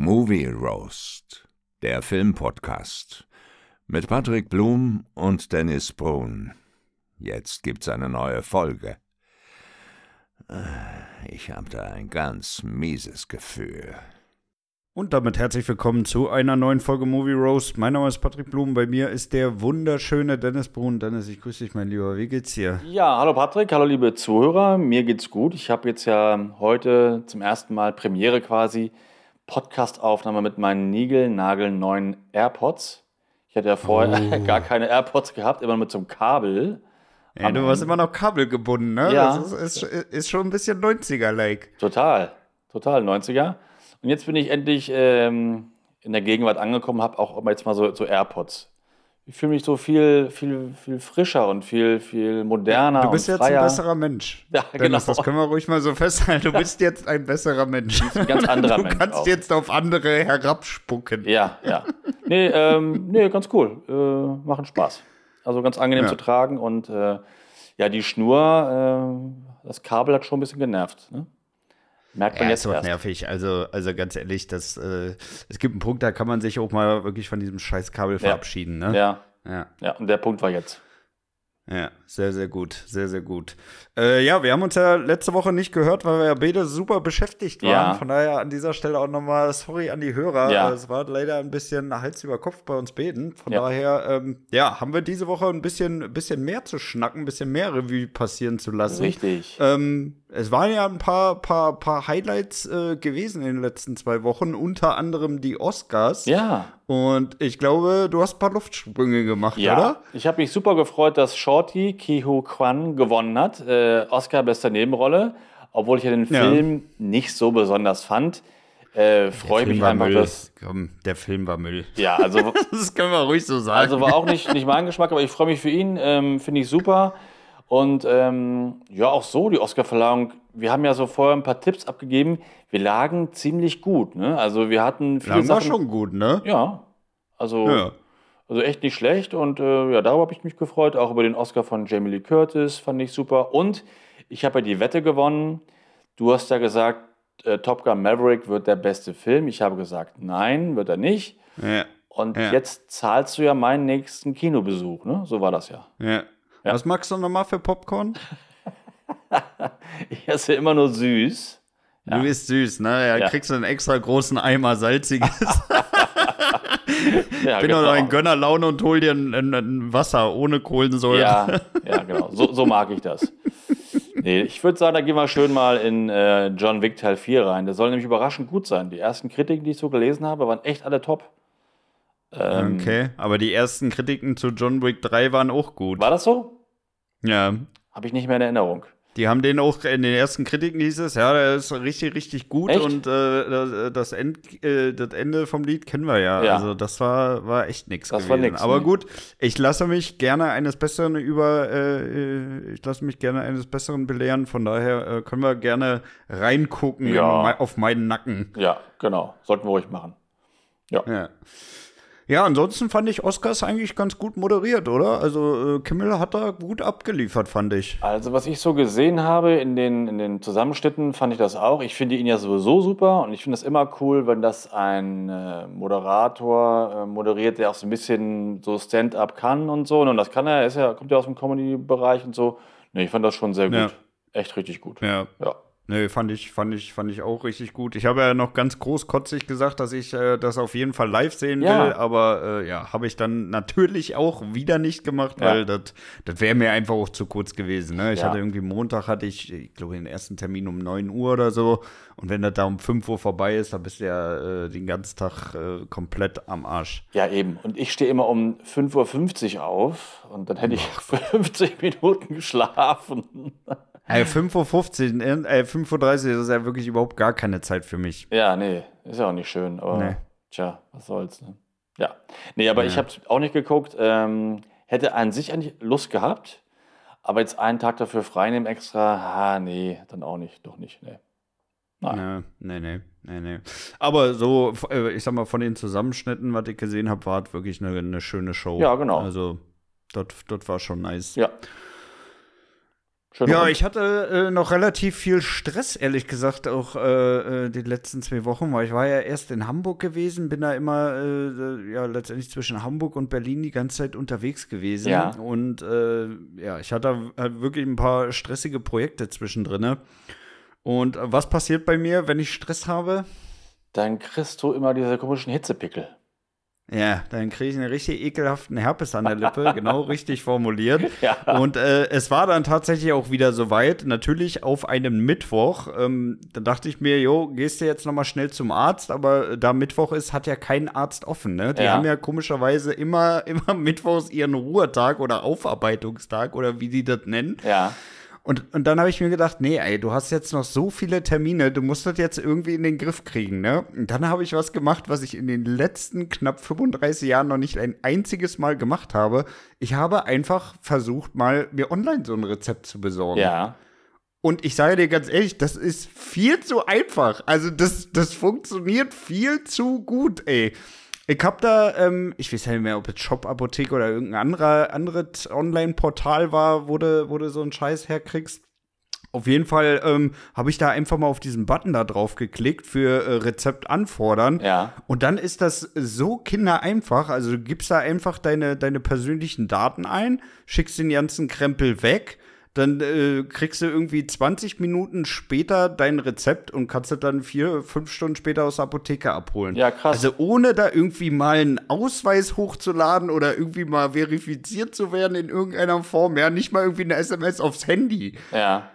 Movie Roast, der Filmpodcast mit Patrick Blum und Dennis Brun. Jetzt gibt's eine neue Folge. Ich habe da ein ganz mieses Gefühl. Und damit herzlich willkommen zu einer neuen Folge Movie Roast. Mein Name ist Patrick Blum, bei mir ist der wunderschöne Dennis Brun. Dennis, ich grüße dich, mein Lieber. Wie geht's dir? Ja, hallo Patrick, hallo liebe Zuhörer. Mir geht's gut. Ich habe jetzt ja heute zum ersten Mal Premiere quasi Podcast-Aufnahme mit meinen Nigel-Nagel-neuen AirPods. Ich hatte ja vorher Oh. gar keine AirPods gehabt, immer mit so einem Kabel. Ja, du warst immer noch kabelgebunden, ne? Ja. Das ist, ist, ist schon ein bisschen 90er-like. Total, total 90er. Und jetzt bin ich endlich ähm, in der Gegenwart angekommen, habe auch jetzt mal so, so AirPods. Ich fühle mich so viel, viel, viel frischer und viel, viel moderner Du bist und jetzt freier. ein besserer Mensch. Ja, Dennis, genau. das können wir ruhig mal so festhalten. Du bist jetzt ein besserer Mensch. ein ganz anderer du Mensch kannst auch. jetzt auf andere herabspucken. Ja, ja. Nee, ähm, nee ganz cool. Äh, machen Spaß. Also ganz angenehm Ja. zu tragen und äh, ja, die Schnur, äh, das Kabel hat schon ein bisschen genervt. Ne? Merkt man Ja, jetzt ist erst. nervig. Also, also ganz ehrlich, das, äh, es gibt einen Punkt, da kann man sich auch mal wirklich von diesem scheiß Kabel verabschieden. Ne? Ja, ja. ja, und der Punkt war jetzt. Ja, sehr, sehr gut, sehr, sehr gut. Äh, ja, wir haben uns ja letzte Woche nicht gehört, weil wir ja beide super beschäftigt waren. Ja. Von daher an dieser Stelle auch nochmal sorry an die Hörer. Ja. Es war leider ein bisschen Hals über Kopf bei uns beiden. Von Ja. daher, ähm, ja, haben wir diese Woche ein bisschen, bisschen mehr zu schnacken, ein bisschen mehr Revue passieren zu lassen. Richtig. Ähm, es waren ja ein paar, paar, paar Highlights äh, gewesen in den letzten zwei Wochen, unter anderem die Oscars. Ja, Und ich glaube, du hast ein paar Luftsprünge gemacht, ja. oder? Ich habe mich super gefreut, dass Shorty Kiho Kwan gewonnen hat. Äh, Oscar bester Nebenrolle. Obwohl ich ja den Ja. Film nicht so besonders fand, äh, freue ich mich einfach, Müll. dass. Komm, der Film war Müll. Ja, also Das können wir ruhig so sagen. Also war auch nicht, nicht mein Geschmack, aber ich freue mich für ihn, ähm, finde ich super. Und ähm, ja, auch so die Oscarverleihung. Wir haben ja so vorher ein paar Tipps abgegeben. Wir lagen ziemlich gut. Ne? Also wir hatten viele Lang war Sachen. schon gut, ne? Ja, also, Ja. also echt nicht schlecht. Und äh, ja, darüber habe ich mich gefreut. Auch über den Oscar von Jamie Lee Curtis fand ich super. Und ich habe ja die Wette gewonnen. Du hast ja gesagt, äh, Top Gun Maverick wird der beste Film. Ich habe gesagt, nein, wird er nicht. Ja. Und Ja. jetzt zahlst du ja meinen nächsten Kinobesuch, ne? So war das ja. ja. Ja. Was magst du nochmal für Popcorn? Ich esse immer nur süß. Du bist süß, ne? Ja, Ja. kriegst du einen extra großen Eimer salziges. Ja, Bin doch noch in Gönnerlaune und hol dir ein, ein, ein Wasser ohne Kohlensäure. Ja, ja, genau. So, so mag ich das. Nee, ich würde sagen, da gehen wir schön mal in äh, John Wick Teil 4 rein. Der soll nämlich überraschend gut sein. Die ersten Kritiken, die ich so gelesen habe, waren echt alle top. Ähm, Okay, aber die ersten Kritiken zu John Wick 3 waren auch gut. War das so? Ja. Habe ich nicht mehr in Erinnerung. Die haben den auch in den ersten Kritiken hieß es, ja, der ist richtig, richtig gut Echt? und äh, das, das, End, äh, das Ende vom Lied kennen wir ja. Ja. Also das war, war echt nichts gewesen. war nix, Aber nee. gut, ich lasse mich gerne eines Besseren über, äh, äh, ich lasse mich gerne eines Besseren belehren. Von daher äh, können wir gerne reingucken Ja. in auf meinen Nacken. Ja, genau. Sollten wir ruhig machen. Ja. Ja, ansonsten fand ich Oscars eigentlich ganz gut moderiert, oder? Also äh, Kimmel hat da gut abgeliefert, fand ich. Also, was ich so gesehen habe in den, in den Zusammenschnitten, fand ich das auch. Ich finde ihn ja sowieso super und ich finde es immer cool, wenn das ein äh, Moderator äh, moderiert, der auch so ein bisschen so Stand-up kann und so. Und das kann er, er ist ja, kommt ja aus dem Comedy-Bereich und so. Nee, ich fand das schon sehr gut. Ja. Echt richtig gut. Ja. Ja. Nee, fand ich, fand ich, fand ich auch richtig gut. Ich habe ja noch ganz großkotzig gesagt, dass ich äh, das auf jeden Fall live sehen Ja. will, aber äh, ja, habe ich dann natürlich auch wieder nicht gemacht, Ja. weil das das wäre mir einfach auch zu kurz gewesen. Ne? Ich Ja. hatte irgendwie Montag hatte ich, ich glaube, den ersten Termin um 9 Uhr oder so. Und wenn das da um 5 Uhr vorbei ist, dann bist du ja äh, den ganzen Tag äh, komplett am Arsch. Ja, eben. Und ich stehe immer um 5.50 Uhr auf und dann hätte ich 50 Minuten geschlafen. Ey, 5.15 Uhr, äh, 5.30 Uhr, das ist ja wirklich überhaupt gar keine Zeit für mich. Ja, nee, ist ja auch nicht schön, aber Nee. tja, was soll's, ne? Ja. Nee, aber ich Ja. habe auch nicht geguckt. Ähm, hätte an sich eigentlich Lust gehabt, aber jetzt einen Tag dafür freinehmen extra, ah, nee, dann auch nicht, doch nicht, nee. Nein. Nee, nee, nee, nee. Aber so, äh, ich sag mal, von den Zusammenschnitten, was ich gesehen habe, war es wirklich eine, eine schöne Show. Ja, genau. Also, das war schon nice. Ja. Ja, ich hatte äh, noch relativ viel Stress, ehrlich gesagt, auch äh, äh, die letzten zwei Wochen, weil ich war ja erst in Hamburg gewesen, bin da immer äh, äh, ja letztendlich zwischen Hamburg und Berlin die ganze Zeit unterwegs gewesen. Ja. Und äh, ja, ich hatte halt wirklich ein paar stressige Projekte zwischendrin. ne? Und was passiert bei mir, wenn ich Stress habe? Dann kriegst du immer diese komischen Hitzepickel. Ja, dann kriege ich einen richtig ekelhaften Herpes an der Lippe, genau richtig formuliert. Ja. Und äh, es war dann tatsächlich auch wieder soweit, natürlich auf einem Mittwoch. Ähm, da dachte ich mir, jo, gehst du jetzt nochmal schnell zum Arzt, aber da Mittwoch ist, hat ja kein Arzt offen, ne? Die Ja. haben ja komischerweise immer, immer Mittwochs ihren Ruhetag oder Aufarbeitungstag oder wie die das nennen. Ja. Und, und dann habe ich mir gedacht, nee, ey, du hast jetzt noch so viele Termine, du musst das jetzt irgendwie in den Griff kriegen, ne? Und dann habe ich was gemacht, was ich in den letzten knapp 35 Jahren noch nicht ein einziges Mal gemacht habe. Ich habe einfach versucht, mal mir online so ein Rezept zu besorgen. Ja. Und ich sage dir ganz ehrlich, das ist viel zu einfach. Also das, das funktioniert viel zu gut, ey. Ich hab da, ähm, ich weiß ja nicht mehr, ob es Shop-Apotheke oder irgendein anderer, anderes Online-Portal war, wo du, wo du so einen Scheiß herkriegst. Auf jeden Fall ähm, habe ich da einfach mal auf diesen Button da drauf geklickt für äh, Rezept anfordern. Ja. Und dann ist das so kindereinfach. Also du gibst da einfach deine, deine persönlichen Daten ein, schickst den ganzen Krempel weg, dann äh, kriegst du irgendwie 20 Minuten später dein Rezept und kannst es dann vier, fünf Stunden später aus der Apotheke abholen. Ja, krass. Also ohne da irgendwie mal einen Ausweis hochzuladen oder irgendwie mal verifiziert zu werden in irgendeiner Form. Ja, nicht mal irgendwie eine SMS aufs Handy. Ja.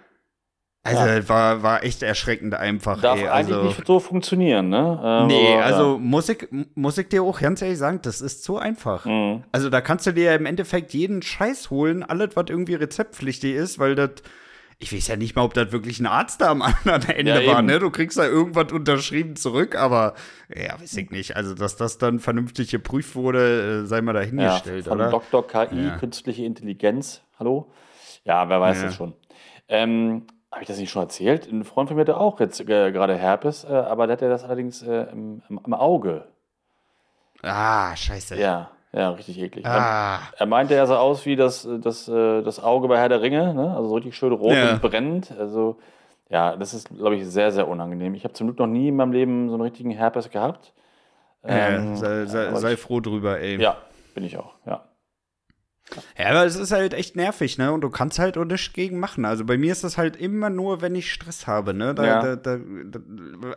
Also Ja. war, war echt erschreckend einfach. Darf ey. eigentlich also, nicht so funktionieren, ne? Ähm, Nee, aber, also muss ich, muss ich dir auch ganz ehrlich sagen, das ist zu einfach. Ja. Mhm. Also da kannst du dir ja im Endeffekt jeden Scheiß holen, alles, was irgendwie rezeptpflichtig ist, weil das, ich weiß ja nicht mal, ob das wirklich ein Arzt da am anderen Ende Ja, war, ne? Du kriegst da irgendwas unterschrieben zurück, aber ja, weiß ich nicht. Also, dass das dann vernünftig geprüft wurde, äh, sei mal Ja, dahingestellt, von oder? Dr. KI, Ja. künstliche Intelligenz. Hallo? Ja, wer weiß Ja. das schon. Ähm, Habe ich das nicht schon erzählt? Ein Freund von mir hatte auch jetzt äh, gerade Herpes, äh, aber der hatte das allerdings äh, im, im, Auge. Ah, scheiße. Ja, ja, richtig eklig. Ah. Er meinte, er sah aus wie das, das, äh, das Auge bei Herr der Ringe, ne? also so richtig schön rot Ja. und brennend. Also, ja, das ist, glaube ich, sehr, sehr unangenehm. Ich habe zum Glück noch nie in meinem Leben so einen richtigen Herpes gehabt. Ja, sei, sei, sei froh drüber, ey. Ja, bin ich auch, ja. Ja, aber es ist halt echt nervig, ne? Und du kannst halt auch nichts gegen machen. Also bei mir ist das halt immer nur, wenn ich Stress habe, ne? Da, Ja. da, da,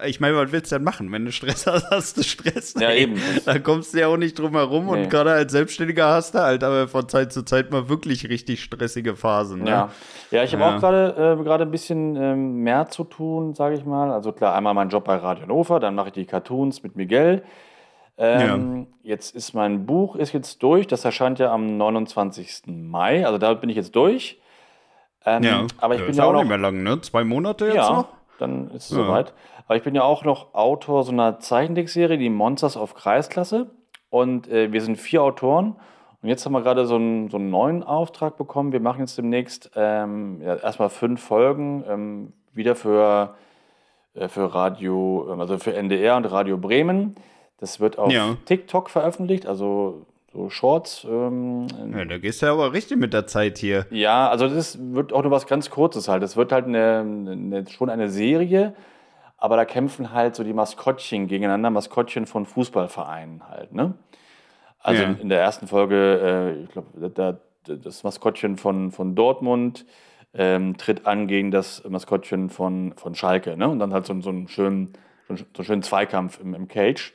ich meine, was willst du denn machen? Wenn du Stress hast, hast du Stress. Ja, ey. eben. Da kommst du ja auch nicht drum herum. Nee. Und gerade als Selbstständiger hast du halt aber von Zeit zu Zeit mal wirklich richtig stressige Phasen. Ne? Ja, ja ich habe Ja. auch gerade äh, ein bisschen ähm, mehr zu tun, sage ich mal. Also klar, einmal mein Job bei Radio Hannover, dann mache ich die Cartoons mit Miguel. Ähm, Jetzt ist mein Buch ist jetzt durch. Das erscheint ja am 29. Mai. Also damit bin ich jetzt durch. Ähm, Ja, aber ich Ja, bin ist ja auch nicht noch mehr lang, ne? Zwei Monate jetzt ja, noch? dann ist es Ja. soweit. Aber ich bin ja auch noch Autor so einer Zeichentrickserie, die Monsters auf Kreisklasse. Und äh, wir sind vier Autoren. Und jetzt haben wir gerade so einen, so einen neuen Auftrag bekommen. Wir machen jetzt demnächst ähm, ja, erstmal fünf Folgen ähm, wieder für, äh, für Radio, ähm, also für NDR und Radio Bremen. Das wird auf Ja. TikTok veröffentlicht, also so Shorts. Ähm, Ja, da gehst du ja aber richtig mit der Zeit hier. ja, also das wird auch nur was ganz Kurzes halt. Es wird halt eine, eine, schon eine Serie, aber da kämpfen halt so die Maskottchen gegeneinander, Maskottchen von Fußballvereinen halt, ne? Also Ja. in, der ersten Folge, äh, ich glaube, da, das Maskottchen von, von Dortmund ähm, tritt an gegen das Maskottchen von, von Schalke, ne? Und dann halt so, so einen schönen, so einen schönen Zweikampf im, im Cage.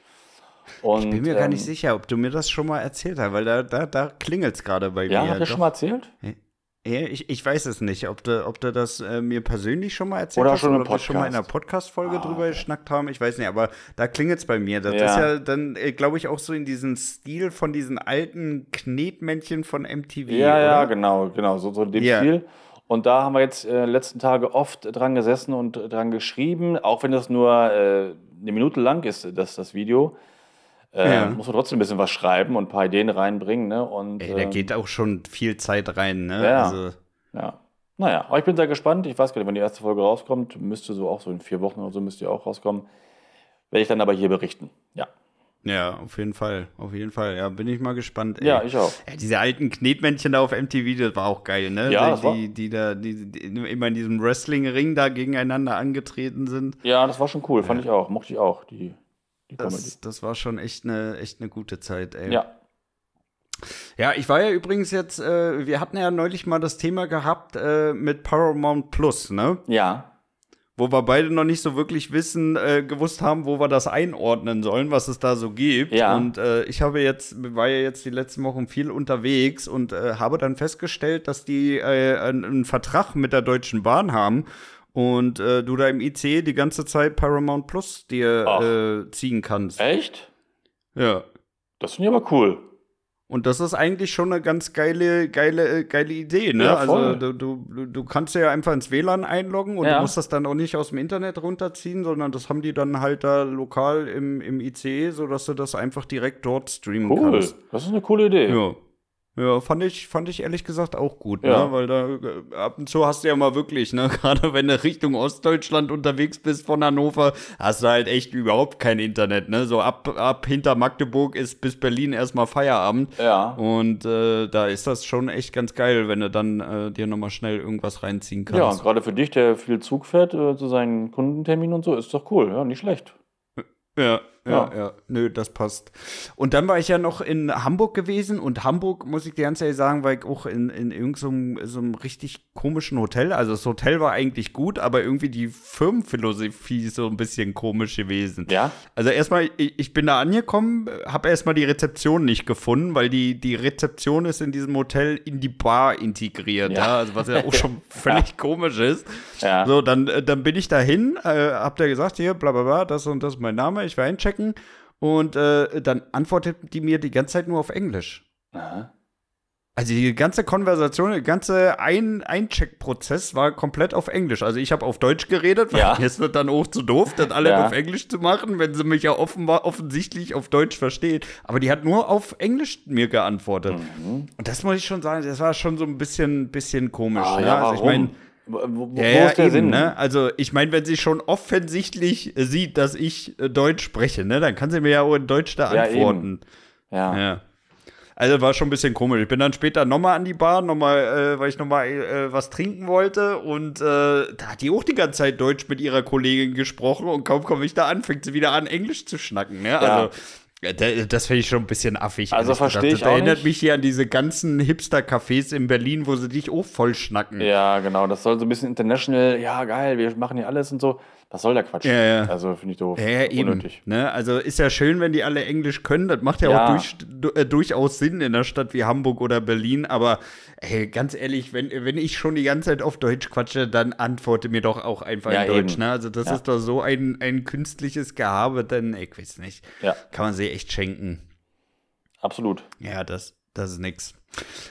Und, Ich bin mir gar nicht ähm, sicher, ob du mir das schon mal erzählt hast, weil da, da, da klingelt es gerade bei Ja, mir. hat er schon mal erzählt? Ja, ich, ich weiß es nicht, ob du, ob du das äh, mir persönlich schon mal erzählt Oder hast schon oder ob wir schon mal in einer Podcast. Podcast-Folge Ah, drüber geschnackt haben. Ich weiß nicht, aber da klingelt es bei mir. Das Ja. ist ja dann, äh, glaube ich, auch so in diesem Stil von diesen alten Knetmännchen von MTV. Ja, ja, oder? genau, genau, so, so in dem Ja. Stil. Und da haben wir jetzt äh, letzten Tage oft dran gesessen und dran geschrieben, auch wenn das nur äh, eine Minute lang ist, das, das Video. Äh, Ja. Muss man trotzdem ein bisschen was schreiben und ein paar Ideen reinbringen. Ne? Und, Ey, da ähm, geht auch schon viel Zeit rein, ne? Ja. Also, Ja. Naja, aber ich bin sehr gespannt. Ich weiß gar nicht, wann die erste Folge rauskommt. Müsste so auch so in vier Wochen oder so müsste auch rauskommen. Werde ich dann aber hier berichten. Ja. Ja, auf jeden Fall. Auf jeden Fall. Ja, bin ich mal gespannt. Ey. Ja, ich auch. Ja, diese alten Knetmännchen da auf MTV, das war auch geil, ne? Ja, die, die, die da, die, die, immer in diesem Wrestling-Ring da gegeneinander angetreten sind. Ja, das war schon cool, fand ich auch. Mochte ich auch, die das, das war schon echt eine, echt eine gute Zeit, ey. Ja. Ja, ich war ja übrigens jetzt, äh, wir hatten ja neulich mal das Thema gehabt äh, mit Paramount Plus, ne? Ja wo wir beide noch nicht so wirklich wissen, äh, gewusst haben, wo wir das einordnen sollen, was es da so gibt. Ja. Und äh, ich habe jetzt, war ja jetzt die letzten Wochen viel unterwegs und äh, habe dann festgestellt, dass die äh, einen, einen Vertrag mit der Deutschen Bahn haben und äh, du da im IC die ganze Zeit Paramount Plus dir äh, ziehen kannst. Echt? Ja. Das finde ich aber cool. Und das ist eigentlich schon eine ganz geile, geile, äh, geile Idee, ne? Ja, also du, du, du kannst ja einfach ins WLAN einloggen und ja. du musst das dann auch nicht aus dem Internet runterziehen, sondern das haben die dann halt da lokal im, im ICE, sodass du das einfach direkt dort streamen cool. kannst. Cool, das ist eine coole Idee. Ja. Ja, fand ich, fand ich ehrlich gesagt auch gut, ja. ne? Weil da äh, ab und zu hast du ja mal wirklich, ne, gerade wenn du Richtung Ostdeutschland unterwegs bist von Hannover, hast du halt echt überhaupt kein Internet, ne? So ab, ab hinter Magdeburg ist bis Berlin erstmal Feierabend. Ja. Und äh, da ist das schon echt ganz geil, wenn du dann äh, dir nochmal schnell irgendwas reinziehen kannst. Ja, gerade für dich, der viel Zug fährt äh, zu seinen Kundenterminen und so, ist doch cool, ja, nicht schlecht. Ja, ja, ja, Nö, das passt. Und dann war ich ja noch in Hamburg gewesen und Hamburg, muss ich dir ganz ehrlich sagen, war ich auch in, in irgendeinem so, einem richtig komischen Hotel. Also das Hotel war eigentlich gut, aber irgendwie die Firmenphilosophie ist so ein bisschen komisch gewesen. Ja. Also erstmal, ich, ich bin da angekommen, habe erstmal die Rezeption nicht gefunden, weil die, die Rezeption ist in diesem Hotel in die Bar integriert, ja. ja? Also was ja auch schon völlig ja. komisch ist. Ja. So, dann, äh, dann bin ich dahin, äh, hab da gesagt, hier, bla bla bla, das und das ist mein Name, ich will einchecken checken. Und äh, dann antwortet die mir die ganze Zeit nur auf Englisch. Aha. Also die ganze Konversation, der ganze Ein Eincheckprozess war komplett auf Englisch. Also ich habe auf Deutsch geredet, weil ja. mir ist das dann auch zu doof, das alle Ja. auf Englisch zu machen, wenn sie mich ja offenbar offensichtlich auf Deutsch versteht. Aber die hat nur auf Englisch mir geantwortet. Mhm. Und das muss ich schon sagen, das war schon so ein bisschen, bisschen komisch. Ah, ne? ja, also ich meine, Wo, wo, ja, ist der eben, Sinn? Ne? Also ich meine, wenn sie schon offensichtlich sieht, dass ich äh, Deutsch spreche, ne, dann kann sie mir ja auch in Deutsch da Ja, antworten. Ja. Ja. Also war schon ein bisschen komisch. Ich bin dann später nochmal an die Bar, nochmal, äh, weil ich nochmal äh, was trinken wollte. Und äh, da hat die auch die ganze Zeit Deutsch mit ihrer Kollegin gesprochen und kaum komme ich da an, fängt sie wieder an, Englisch zu schnacken. Ne? Also das finde ich schon ein bisschen affig. Also verstehe ich Das erinnert nicht. mich hier an diese ganzen Hipster-Cafés in Berlin, wo sie dich auch voll schnacken. Ja, genau. Das soll so ein bisschen international, ja, geil, wir machen hier alles und so. Was soll der Quatsch? Ja, ja. Also finde ich doof. Ja, ja, eben. Unnötig. Ne? Also ist ja schön, wenn die alle Englisch können. Das macht ja, Ja. auch durch, du, äh, durchaus Sinn in einer Stadt wie Hamburg oder Berlin. Aber ey, ganz ehrlich, wenn, wenn ich schon die ganze Zeit auf Deutsch quatsche, dann antworte mir doch auch einfach in Deutsch. eben. Ne? Also das ist doch so ein, ein künstliches Gehabe, denn ich weiß nicht. Ja, Kann man sich echt schenken. absolut. Ja, das, das ist nix.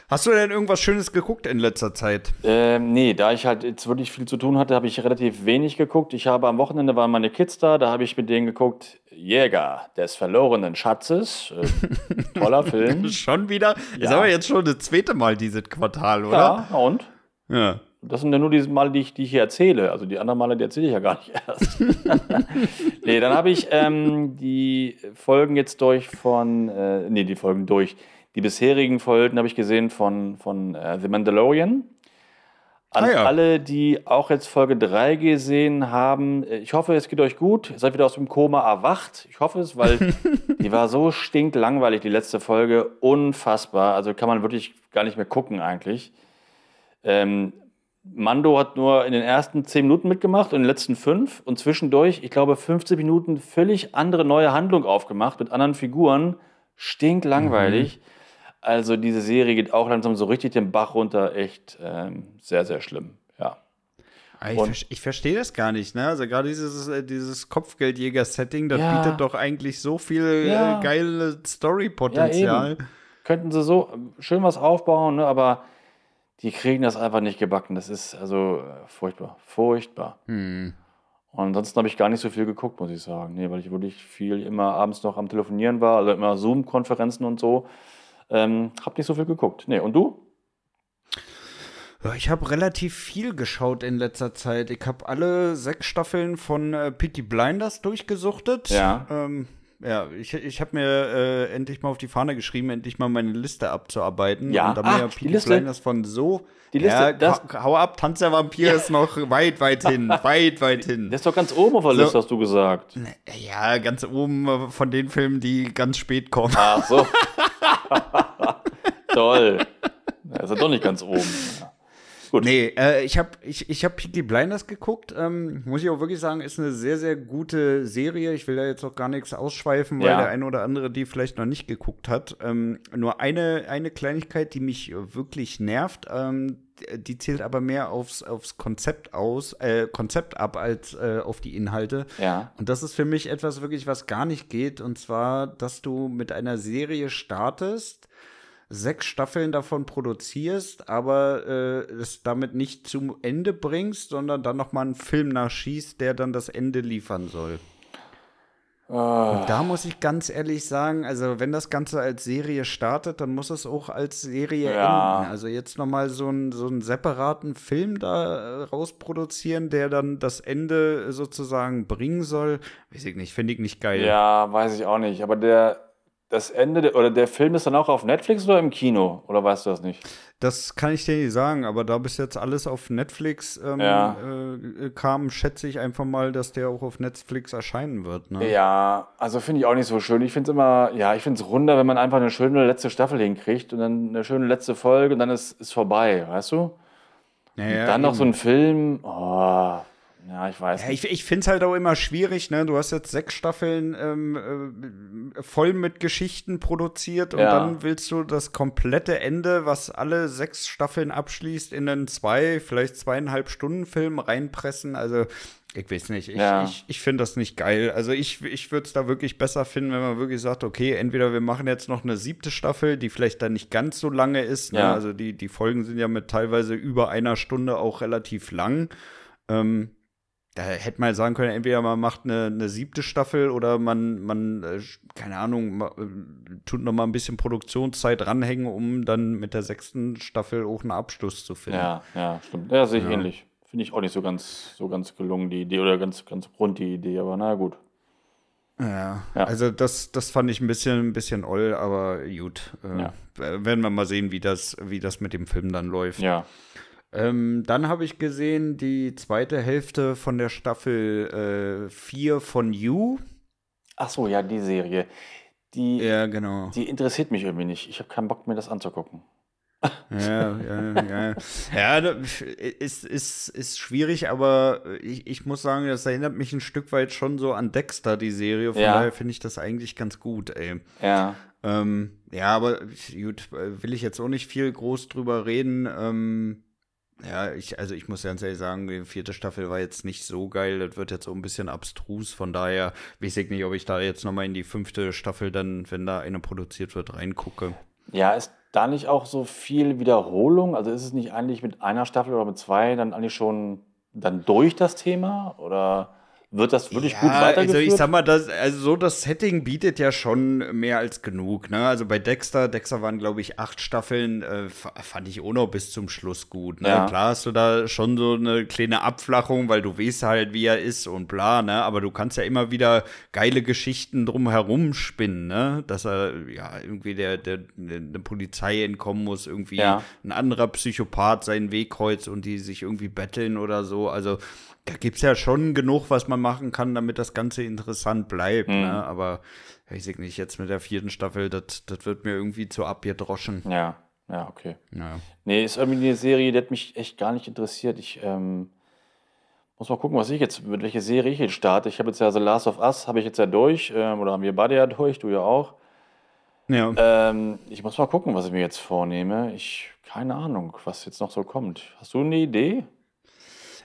Hast du denn irgendwas Schönes geguckt in letzter Zeit? Ähm, nee, da ich halt jetzt wirklich viel zu tun hatte, habe ich relativ wenig geguckt. Ich habe am Wochenende waren meine Kids da, da habe ich mit denen geguckt, Jäger des verlorenen Schatzes. Äh, toller Film. Schon wieder? Ist Ja. aber jetzt schon das zweite Mal dieses Quartal, oder? Ja, und? Ja. Das sind ja nur die Male, die ich, die ich hier erzähle. Also die anderen Male, die erzähle ich ja gar nicht erst. nee, dann habe ich ähm, die Folgen jetzt durch von, äh, nee, die Folgen durch. Die bisherigen Folgen habe ich gesehen von, von äh, The Mandalorian. An Ah ja. alle, die auch jetzt Folge 3 gesehen haben, äh, ich hoffe, es geht euch gut. Ihr seid wieder aus dem Koma erwacht. Ich hoffe es, weil die war so stinklangweilig, die letzte Folge. Unfassbar. Also kann man wirklich gar nicht mehr gucken eigentlich. Ähm, Mando hat nur in den ersten 10 Minuten mitgemacht und in den letzten 5 und zwischendurch, ich glaube, 15 Minuten völlig andere neue Handlung aufgemacht mit anderen Figuren. Stinklangweilig. Also diese Serie geht auch langsam so richtig den Bach runter. Echt ähm, sehr, sehr schlimm. Ja. Ah, Ich, ich verstehe das gar nicht, ne? Also gerade dieses, äh, dieses Kopfgeldjäger-Setting, das Ja. bietet doch eigentlich so viel Ja. äh, geile Ja, Story-Potenzial. eben. Könnten sie so ähm, schön was aufbauen, ne? aber die kriegen das einfach nicht gebacken. Das ist also äh, furchtbar. Furchtbar. hm. Und ansonsten habe ich gar nicht so viel geguckt, muss ich sagen. Nee, weil ich wirklich viel immer abends noch am Telefonieren war, also immer Zoom-Konferenzen und so. Ähm, hab nicht so viel geguckt. Nee, und du? Ja, ich habe relativ viel geschaut in letzter Zeit. Ich habe alle sechs Staffeln von äh, Peaky Blinders durchgesuchtet. Ja. Ähm, ja. Ich, ich habe mir äh, endlich mal auf die Fahne geschrieben, endlich mal meine Liste abzuarbeiten. Ja. Und da mir ja die Peaky Liste. Blinders von so. Die Liste, ja, das- hau- ab, Tanz der Vampir ist noch weit, weit hin. weit, weit hin. Der ist doch ganz oben auf der So. Liste, hast du gesagt. Ja, ganz oben äh, von den Filmen, die ganz spät kommen. Ach so. Toll. Er ist ja doch nicht ganz oben. Ja. Gut. Nee, äh, ich habe ich, ich hab Peaky Blinders geguckt. Ähm, muss ich auch wirklich sagen, ist eine sehr, sehr gute Serie. Ich will da jetzt auch gar nichts ausschweifen, weil Ja. der eine oder andere die vielleicht noch nicht geguckt hat. Ähm, nur eine, eine Kleinigkeit, die mich wirklich nervt, ähm, die zählt aber mehr aufs, aufs Konzept aus, äh, Konzept ab als äh, auf die Inhalte. Ja. Und das ist für mich etwas wirklich, was gar nicht geht. Und zwar, dass du mit einer Serie startest, sechs Staffeln davon produzierst, aber äh, es damit nicht zum Ende bringst, sondern dann noch mal einen Film nachschießt, der dann das Ende liefern soll. Ah. Und da muss ich ganz ehrlich sagen, also wenn das Ganze als Serie startet, dann muss es auch als Serie Ja. enden. Also jetzt noch mal so, ein, so einen separaten Film da äh, rausproduzieren, der dann das Ende sozusagen bringen soll, weiß ich nicht, finde ich nicht geil. Ja, weiß ich auch nicht. Aber der, das Ende der, oder der Film ist dann auch auf Netflix oder im Kino? Oder weißt du das nicht? Das kann ich dir nicht sagen, aber da bis jetzt alles auf Netflix ähm, Ja. äh, kam, schätze ich einfach mal, dass der auch auf Netflix erscheinen wird. Ne? Ja, also finde ich auch nicht so schön. Ich finde es immer, ja, ich finde es runder, wenn man einfach eine schöne letzte Staffel hinkriegt und dann eine schöne letzte Folge und dann ist es vorbei, weißt du? Ja, ja, dann noch eben. so ein Film, oh, ja, ich weiß nicht. ich ich finde es halt auch immer schwierig, ne? Du hast jetzt sechs Staffeln ähm, äh, voll mit Geschichten produziert und Ja. dann willst du das komplette Ende, was alle sechs Staffeln abschließt, in einen zwei, vielleicht zweieinhalb Stunden Film reinpressen. Also ich weiß nicht, ich, Ja. ich, ich finde das nicht geil. Also ich, ich würde es da wirklich besser finden, wenn man wirklich sagt, okay, entweder wir machen jetzt noch eine siebte Staffel, die vielleicht dann nicht ganz so lange ist. Ne? Ja. Also die, die Folgen sind ja mit teilweise über einer Stunde auch relativ lang. Ähm, da hätte man sagen können, entweder man macht eine, eine siebte Staffel oder man, man äh, keine Ahnung, äh, tut noch mal ein bisschen Produktionszeit ranhängen, um dann mit der sechsten Staffel auch einen Abschluss zu finden. Ja, ja, stimmt. Ja, sehe ich Ja. ähnlich. Finde ich auch nicht so ganz, so ganz gelungen, die Idee, oder ganz, ganz rund die Idee, aber na gut. Ja, Ja. also das, das fand ich ein bisschen, ein bisschen oll, aber gut. Äh, Ja. Werden wir mal sehen, wie das, wie das mit dem Film dann läuft. Ja. Ähm, dann habe ich gesehen, die zweite Hälfte von der Staffel 4 von You. Ach so, ja, die Serie. Die, Ja, genau. die interessiert mich irgendwie nicht. Ich habe keinen Bock, mir das anzugucken. Ja, ja, ja. Ja, ist, ist, ist schwierig, aber ich, ich muss sagen, das erinnert mich ein Stück weit schon so an Dexter, die Serie. Von Ja. daher finde ich das eigentlich ganz gut, ey. Ja. Ähm, ja, aber gut, äh, will ich jetzt auch nicht viel groß drüber reden. Ähm, ja, ich, also ich muss ganz ehrlich sagen, die vierte Staffel war jetzt nicht so geil. Das wird jetzt so ein bisschen abstrus. Von daher weiß ich nicht, ob ich da jetzt noch mal in die fünfte Staffel dann, wenn da eine produziert wird, reingucke. Ja, ist da nicht auch so viel Wiederholung? Also ist es nicht eigentlich mit einer Staffel oder mit zwei dann eigentlich schon dann durch das Thema? Oder wird das wirklich gut weitergeführt? Also ich sag mal, das, also so das Setting bietet ja schon mehr als genug. Ne? Also bei Dexter, Dexter waren glaube ich acht Staffeln, äh, fand ich auch noch bis zum Schluss gut. Ne? Ja. Klar hast du da schon so eine kleine Abflachung, weil du weißt halt, wie er ist und bla. Ne? Aber du kannst ja immer wieder geile Geschichten drumherum spinnen, ne? dass er ja irgendwie der der, der, der Polizei entkommen muss, irgendwie Ja. ein anderer Psychopath seinen Weg kreuzt und die sich irgendwie betteln oder so. Also da gibt es ja schon genug, was man machen kann, damit das Ganze interessant bleibt. Mhm. Ne? Aber ich nicht, jetzt mit der vierten Staffel, das das wird mir irgendwie zu abgedroschen. ja, ja, okay. Ja. Nee, ist irgendwie eine Serie, die hat mich echt gar nicht interessiert. Ich ähm, muss mal gucken, was ich jetzt, mit welcher Serie ich jetzt starte. Ich habe jetzt ja The Last of Us, habe ich jetzt ja durch, ähm, oder haben wir beide ja durch, du ja auch. ja. Ähm, ich muss mal gucken, was ich mir jetzt vornehme. Ich, keine Ahnung, was jetzt noch so kommt. Hast du eine Idee?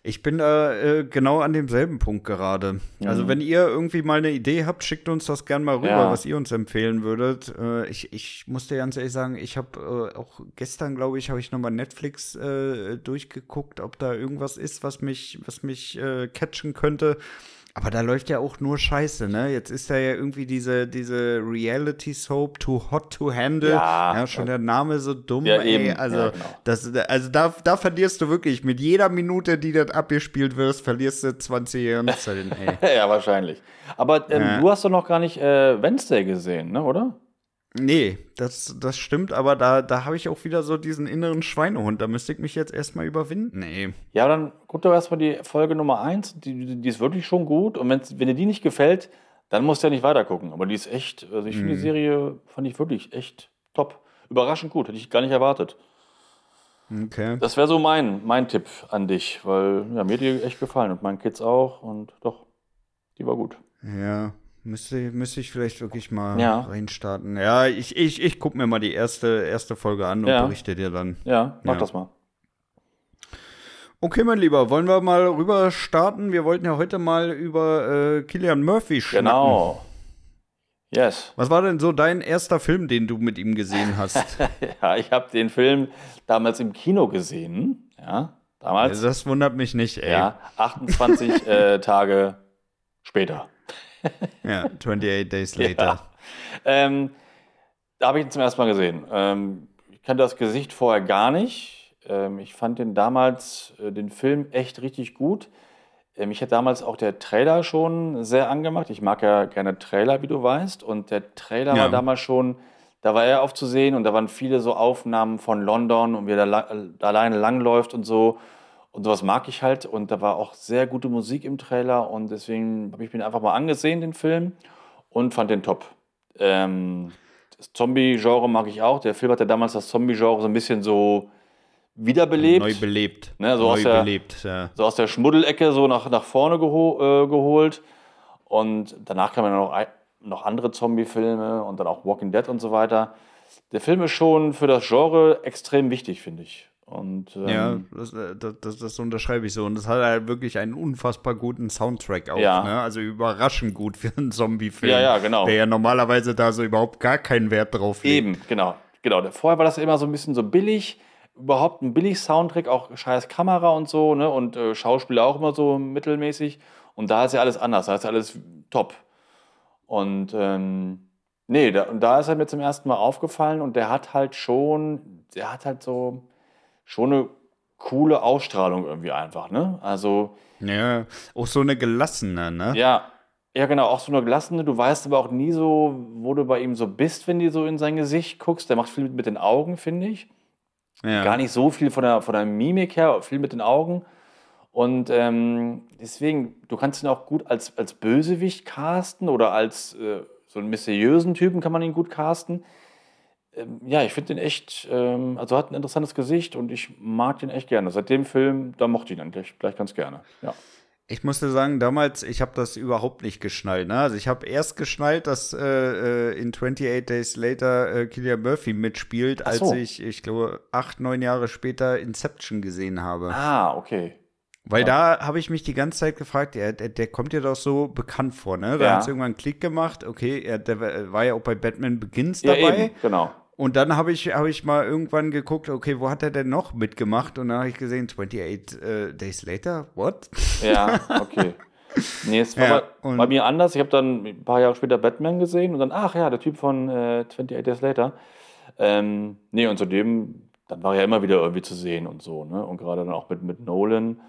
Ich bin da äh, genau an demselben Punkt gerade. Also, wenn ihr irgendwie mal eine Idee habt, schickt uns das gern mal rüber, Ja. was ihr uns empfehlen würdet. Äh, ich, ich muss dir ganz ehrlich sagen, ich habe äh, auch gestern, glaube ich, habe ich nochmal Netflix äh, durchgeguckt, ob da irgendwas ist, was mich, was mich äh, catchen könnte. Aber da läuft ja auch nur Scheiße, ne? Jetzt ist da ja irgendwie diese, diese Reality-Soap Too Hot to Handle. Ja. schon der Name so dumm, Ja, ey. eben. Also, Ja, genau. das, also da, da verlierst du wirklich mit jeder Minute, die das abgespielt wirst, verlierst du 20 Hirnzellen, ey. ja, wahrscheinlich. Aber ähm, Ja. du hast doch noch gar nicht äh, Wednesday gesehen, ne, oder? Nee, das, das stimmt, aber da, da habe ich auch wieder so diesen inneren Schweinehund. Da müsste ich mich jetzt erstmal überwinden. Nee. Ja, dann guck doch erstmal die Folge Nummer 1. Die, die ist wirklich schon gut. Und wenn's, wenn dir die nicht gefällt, dann musst du ja nicht weiter gucken. Aber die ist echt, also ich finde die Serie, fand ich wirklich echt top. Überraschend gut, hätte ich gar nicht erwartet. Okay. Das wäre so mein, mein Tipp an dich, weil ja, mir hat die echt gefallen und meinen Kids auch. Und doch, die war gut. Ja, müsste, müsste ich vielleicht wirklich mal Ja. reinstarten. Ja, ich, ich, ich gucke mir mal die erste, erste Folge an und Ja. berichte dir dann. Ja, mach Ja. das mal. Okay, mein Lieber, wollen wir mal rüber starten? Wir wollten ja heute mal über äh, Killian Murphy schnacken. Genau. Yes. Was war denn so dein erster Film, den du mit ihm gesehen hast? Ja, ich habe den Film damals im Kino gesehen. Ja, damals. Also das wundert mich nicht, ey. ja, 28 äh, Tage später. Ja, 28 Days Later. Ähm, da habe ich ihn zum ersten Mal gesehen. Ähm, ich kannte das Gesicht vorher gar nicht. Ähm, ich fand den damals, äh, den Film echt richtig gut. Ähm, mich hat damals auch der Trailer schon sehr angemacht. Ich mag ja gerne Trailer, wie du weißt. Und der Trailer Ja. war damals schon, da war er aufzusehen und da waren viele so Aufnahmen von London und wie er da, la- da alleine langläuft und so. Und sowas mag ich halt. Und da war auch sehr gute Musik im Trailer. Und deswegen habe ich mir einfach mal angesehen, den Film, und fand den top. Ähm, das Zombie-Genre mag ich auch. Der Film hat ja damals das Zombie-Genre so ein bisschen so wiederbelebt. Neu belebt. Ne, so Neu aus der- belebt, ja. so aus der Schmuddelecke so nach, nach vorne geho äh, geholt. Und danach kamen dann noch, ein- noch andere Zombie-Filme und dann auch Walking Dead und so weiter. Der Film ist schon für das Genre extrem wichtig, finde ich. Und, ähm, Ja, das, äh, das, das, das unterschreibe ich so. Und das hat halt wirklich einen unfassbar guten Soundtrack auch. Ja. Ne? Also überraschend gut für einen Zombie-Film. Ja, ja, genau. Der ja normalerweise da so überhaupt gar keinen Wert drauf legt. Eben, genau. genau. Vorher war das immer so ein bisschen so billig, überhaupt ein billig Soundtrack, auch scheiß Kamera und so, ne? Und äh, Schauspieler auch immer so mittelmäßig. Und da ist ja alles anders, da ist ja alles top. Und ähm, nee, da, und da ist er mir zum ersten Mal aufgefallen und der hat halt schon, der hat halt so schon eine coole Ausstrahlung irgendwie einfach, ne? Also, Ja, auch so eine gelassene, ne? ja, ja, genau, auch so eine gelassene. Du weißt aber auch nie so, wo du bei ihm so bist, wenn du so in sein Gesicht guckst. Der macht viel mit den Augen, finde ich. Ja. Gar nicht so viel von der, von der Mimik her, viel mit den Augen. Und ähm, deswegen, du kannst ihn auch gut als, als Bösewicht casten oder als äh, so einen mysteriösen Typen kann man ihn gut casten. Ähm, ja, ich finde den echt, ähm, also hat ein interessantes Gesicht und ich mag den echt gerne. Seit dem Film, da mochte ich ihn dann gleich, ganz gerne. Ja. Ich musste sagen, damals, ich habe das überhaupt nicht geschnallt. Ne? Also ich habe erst geschnallt, dass äh, äh, in 28 Days Later äh, Killian Murphy mitspielt, Ach als so. ich, ich glaube, acht, neun Jahre später Inception gesehen habe. Ah, okay. Weil da habe ich mich die ganze Zeit gefragt, der, der, der kommt dir doch so bekannt vor, ne? Da Ja. hat es irgendwann einen Klick gemacht, okay, er, der war- war ja auch bei Batman Begins Ja, dabei. eben, genau. Und dann habe ich, hab ich mal irgendwann geguckt, okay, wo hat er denn noch mitgemacht? Und dann habe ich gesehen, 28 äh, Days Later, what? Ja, okay. Nee, es war Ja, bei, bei mir anders. Ich habe dann ein paar Jahre später Batman gesehen und dann, ach ja, der Typ von äh, 28 Days Later. Ähm, nee, und zudem, dann war er ja immer wieder irgendwie zu sehen und so, ne? Und gerade dann auch mit, mit Nolan.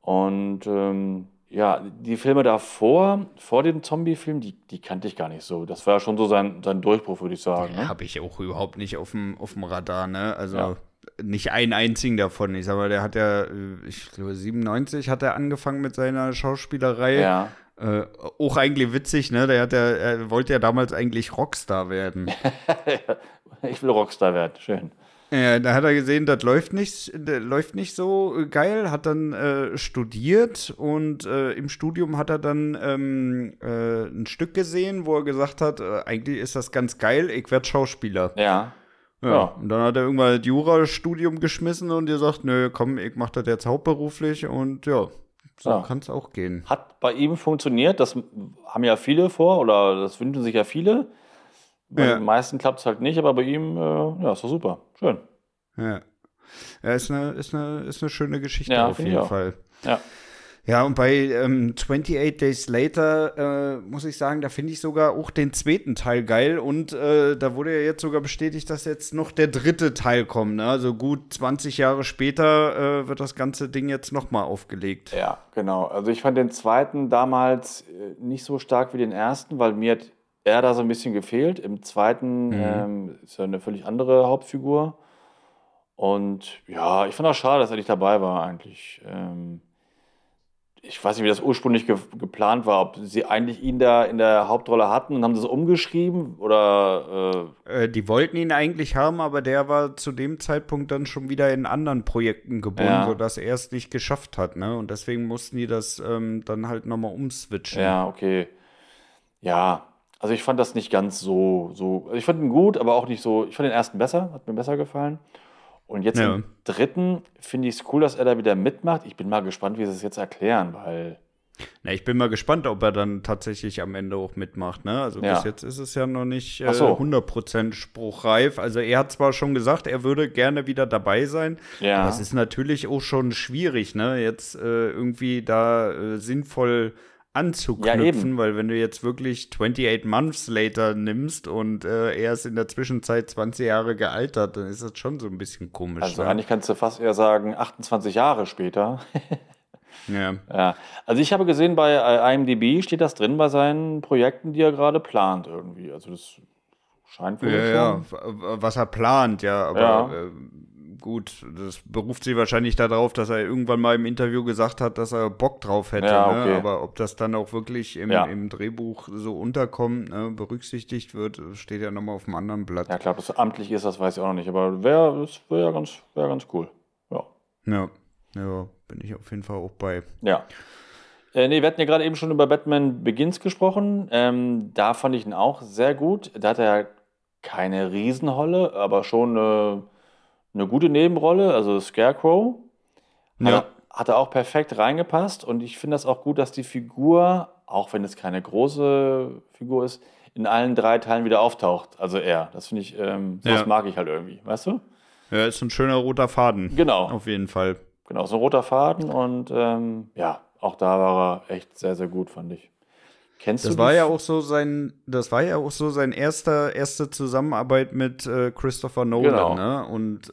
Und ähm, ja, die Filme davor, vor dem Zombie-Film, die, die kannte ich gar nicht so. Das war ja schon so sein, sein Durchbruch, würde ich sagen. Ne? Habe ich auch überhaupt nicht auf dem, auf dem Radar, ne? Also Ja. nicht einen einzigen davon. Ich sag mal, der hat ja, äh, ich glaube, 97 hat er angefangen mit seiner Schauspielerei. Ja. Äh, auch eigentlich witzig, ne? Der hat ja, er wollte ja damals eigentlich Rockstar werden. ich will Rockstar werden, schön. Ja, da hat er gesehen, das läuft nicht, das läuft nicht so geil, hat dann äh, studiert und äh, im Studium hat er dann ähm, äh, ein Stück gesehen, wo er gesagt hat, äh, eigentlich ist das ganz geil, ich werde Schauspieler. Ja. Ja. Ja. Und dann hat er irgendwann das Jurastudium geschmissen und gesagt, nö, komm, ich mach das jetzt hauptberuflich und ja, so Ja. kann es auch gehen. Hat bei ihm funktioniert, das haben ja viele vor oder das wünschen sich ja viele. Bei den meisten klappt es halt nicht, aber bei ihm, äh, ja, ist doch super. Schön. Ja. Ja, ist eine, ist eine, ist eine schöne Geschichte Ja, auf jeden. Fall. Ja. Ja, und bei ähm, 28 Days Later äh, muss ich sagen, da finde ich sogar auch den zweiten Teil geil. Und äh, da wurde ja jetzt sogar bestätigt, dass jetzt noch der dritte Teil kommt. Ne? Also gut 20 Jahre später äh, wird das ganze Ding jetzt nochmal aufgelegt. Ja, genau. Also ich fand den zweiten damals äh, nicht so stark wie den ersten, weil mir hat er da so ein bisschen gefehlt. Im zweiten Mhm. ähm, ist er eine völlig andere Hauptfigur. Und ja, ich fand auch schade, dass er nicht dabei war eigentlich. Ähm, ich weiß nicht, wie das ursprünglich ge geplant war, ob sie eigentlich ihn da in der Hauptrolle hatten und haben das umgeschrieben oder Äh, die wollten ihn eigentlich haben, aber der war zu dem Zeitpunkt dann schon wieder in anderen Projekten gebunden, Ja. sodass er es nicht geschafft hat. Ne? Und deswegen mussten die das ähm, dann halt nochmal umswitchen. äh, ja, okay. Ja, also ich fand das nicht ganz so, so. Also ich fand ihn gut, aber auch nicht so. Ich fand den ersten besser, hat mir besser gefallen. Und jetzt Ja. im dritten finde ich es cool, dass er da wieder mitmacht. Ich bin mal gespannt, wie sie es jetzt erklären, weil. Na, ich bin mal gespannt, ob er dann tatsächlich am Ende auch mitmacht. Ne? Also Ja. bis jetzt ist es ja noch nicht äh, so. 100% spruchreif. Also er hat zwar schon gesagt, er würde gerne wieder dabei sein, Ja. aber es ist natürlich auch schon schwierig, ne? jetzt äh, irgendwie da äh, sinnvoll anzuknüpfen, eben. weil wenn du jetzt wirklich 28 Months later nimmst und äh, er ist in der Zwischenzeit 20 Jahre gealtert, dann ist das schon so ein bisschen komisch. Also ne? eigentlich kannst du fast eher sagen, 28 Jahre später. ja. ja. Also ich habe gesehen, bei äh, IMDb steht das drin bei seinen Projekten, die er gerade plant irgendwie. Also das scheint wohl Ja, schon. ja, was er plant, ja, aber Ja. Äh, gut, das beruft sich wahrscheinlich darauf, dass er irgendwann mal im Interview gesagt hat, dass er Bock drauf hätte, Ja, ne? okay. aber ob das dann auch wirklich im, Ja. im Drehbuch so unterkommt, ne, berücksichtigt wird, steht ja nochmal auf dem anderen Blatt. Ja, klar, ob das amtlich ist, das weiß ich auch noch nicht. Aber wäre wär ja ganz, wär ganz cool. Ja. Ja. ja, bin ich auf jeden Fall auch bei. Ja. Äh, nee, wir hatten ja gerade eben schon über Batman Begins gesprochen. Ähm, da fand ich ihn auch sehr gut. Da hat er keine Riesenrolle, aber schon eine, eine gute Nebenrolle, also Scarecrow. Hat, Ja. er, hat er auch perfekt reingepasst und ich finde das auch gut, dass die Figur, auch wenn es keine große Figur ist, in allen drei Teilen wieder auftaucht. Also er. Das finde ich, ähm, sowas Ja. mag ich halt irgendwie, weißt du? Ja, ist ein schöner roter Faden. Genau. Auf jeden Fall. Genau, so ein roter Faden und ähm, ja, auch da war er echt sehr, sehr gut, fand ich. Kennst Das du war ja auch so sein, das war ja auch so sein erster, erste Zusammenarbeit mit äh, Christopher Nolan, Genau. ne? Und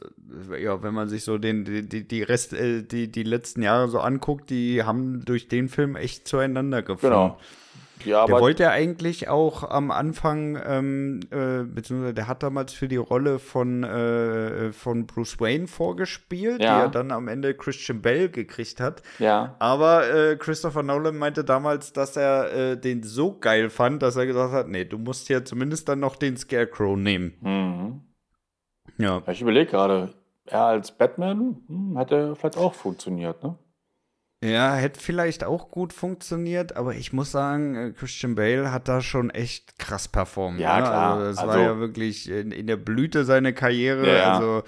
äh, ja, wenn man sich so den, die, die, die Rest, äh, die, die letzten Jahre so anguckt, die haben durch den Film echt zueinander gefunden. Genau. Die Der wollte ja eigentlich auch am Anfang, ähm, äh, beziehungsweise der hat damals für die Rolle von, äh, von Bruce Wayne vorgespielt, Ja. die er dann am Ende Christian Bell gekriegt hat. ja, Aber äh, Christopher Nolan meinte damals, dass er äh, den so geil fand, dass er gesagt hat, nee, du musst hier zumindest dann noch den Scarecrow nehmen. mhm. Ja. Ja, ich überlege gerade, er als Batman hm, hätte vielleicht auch funktioniert, ne? Ja, hätte vielleicht auch gut funktioniert, aber ich muss sagen, äh, Christian Bale hat da schon echt krass performt. Ja, ne? klar. Also, das Also- war ja wirklich in, in der Blüte seiner Karriere. Ja, ja. Also,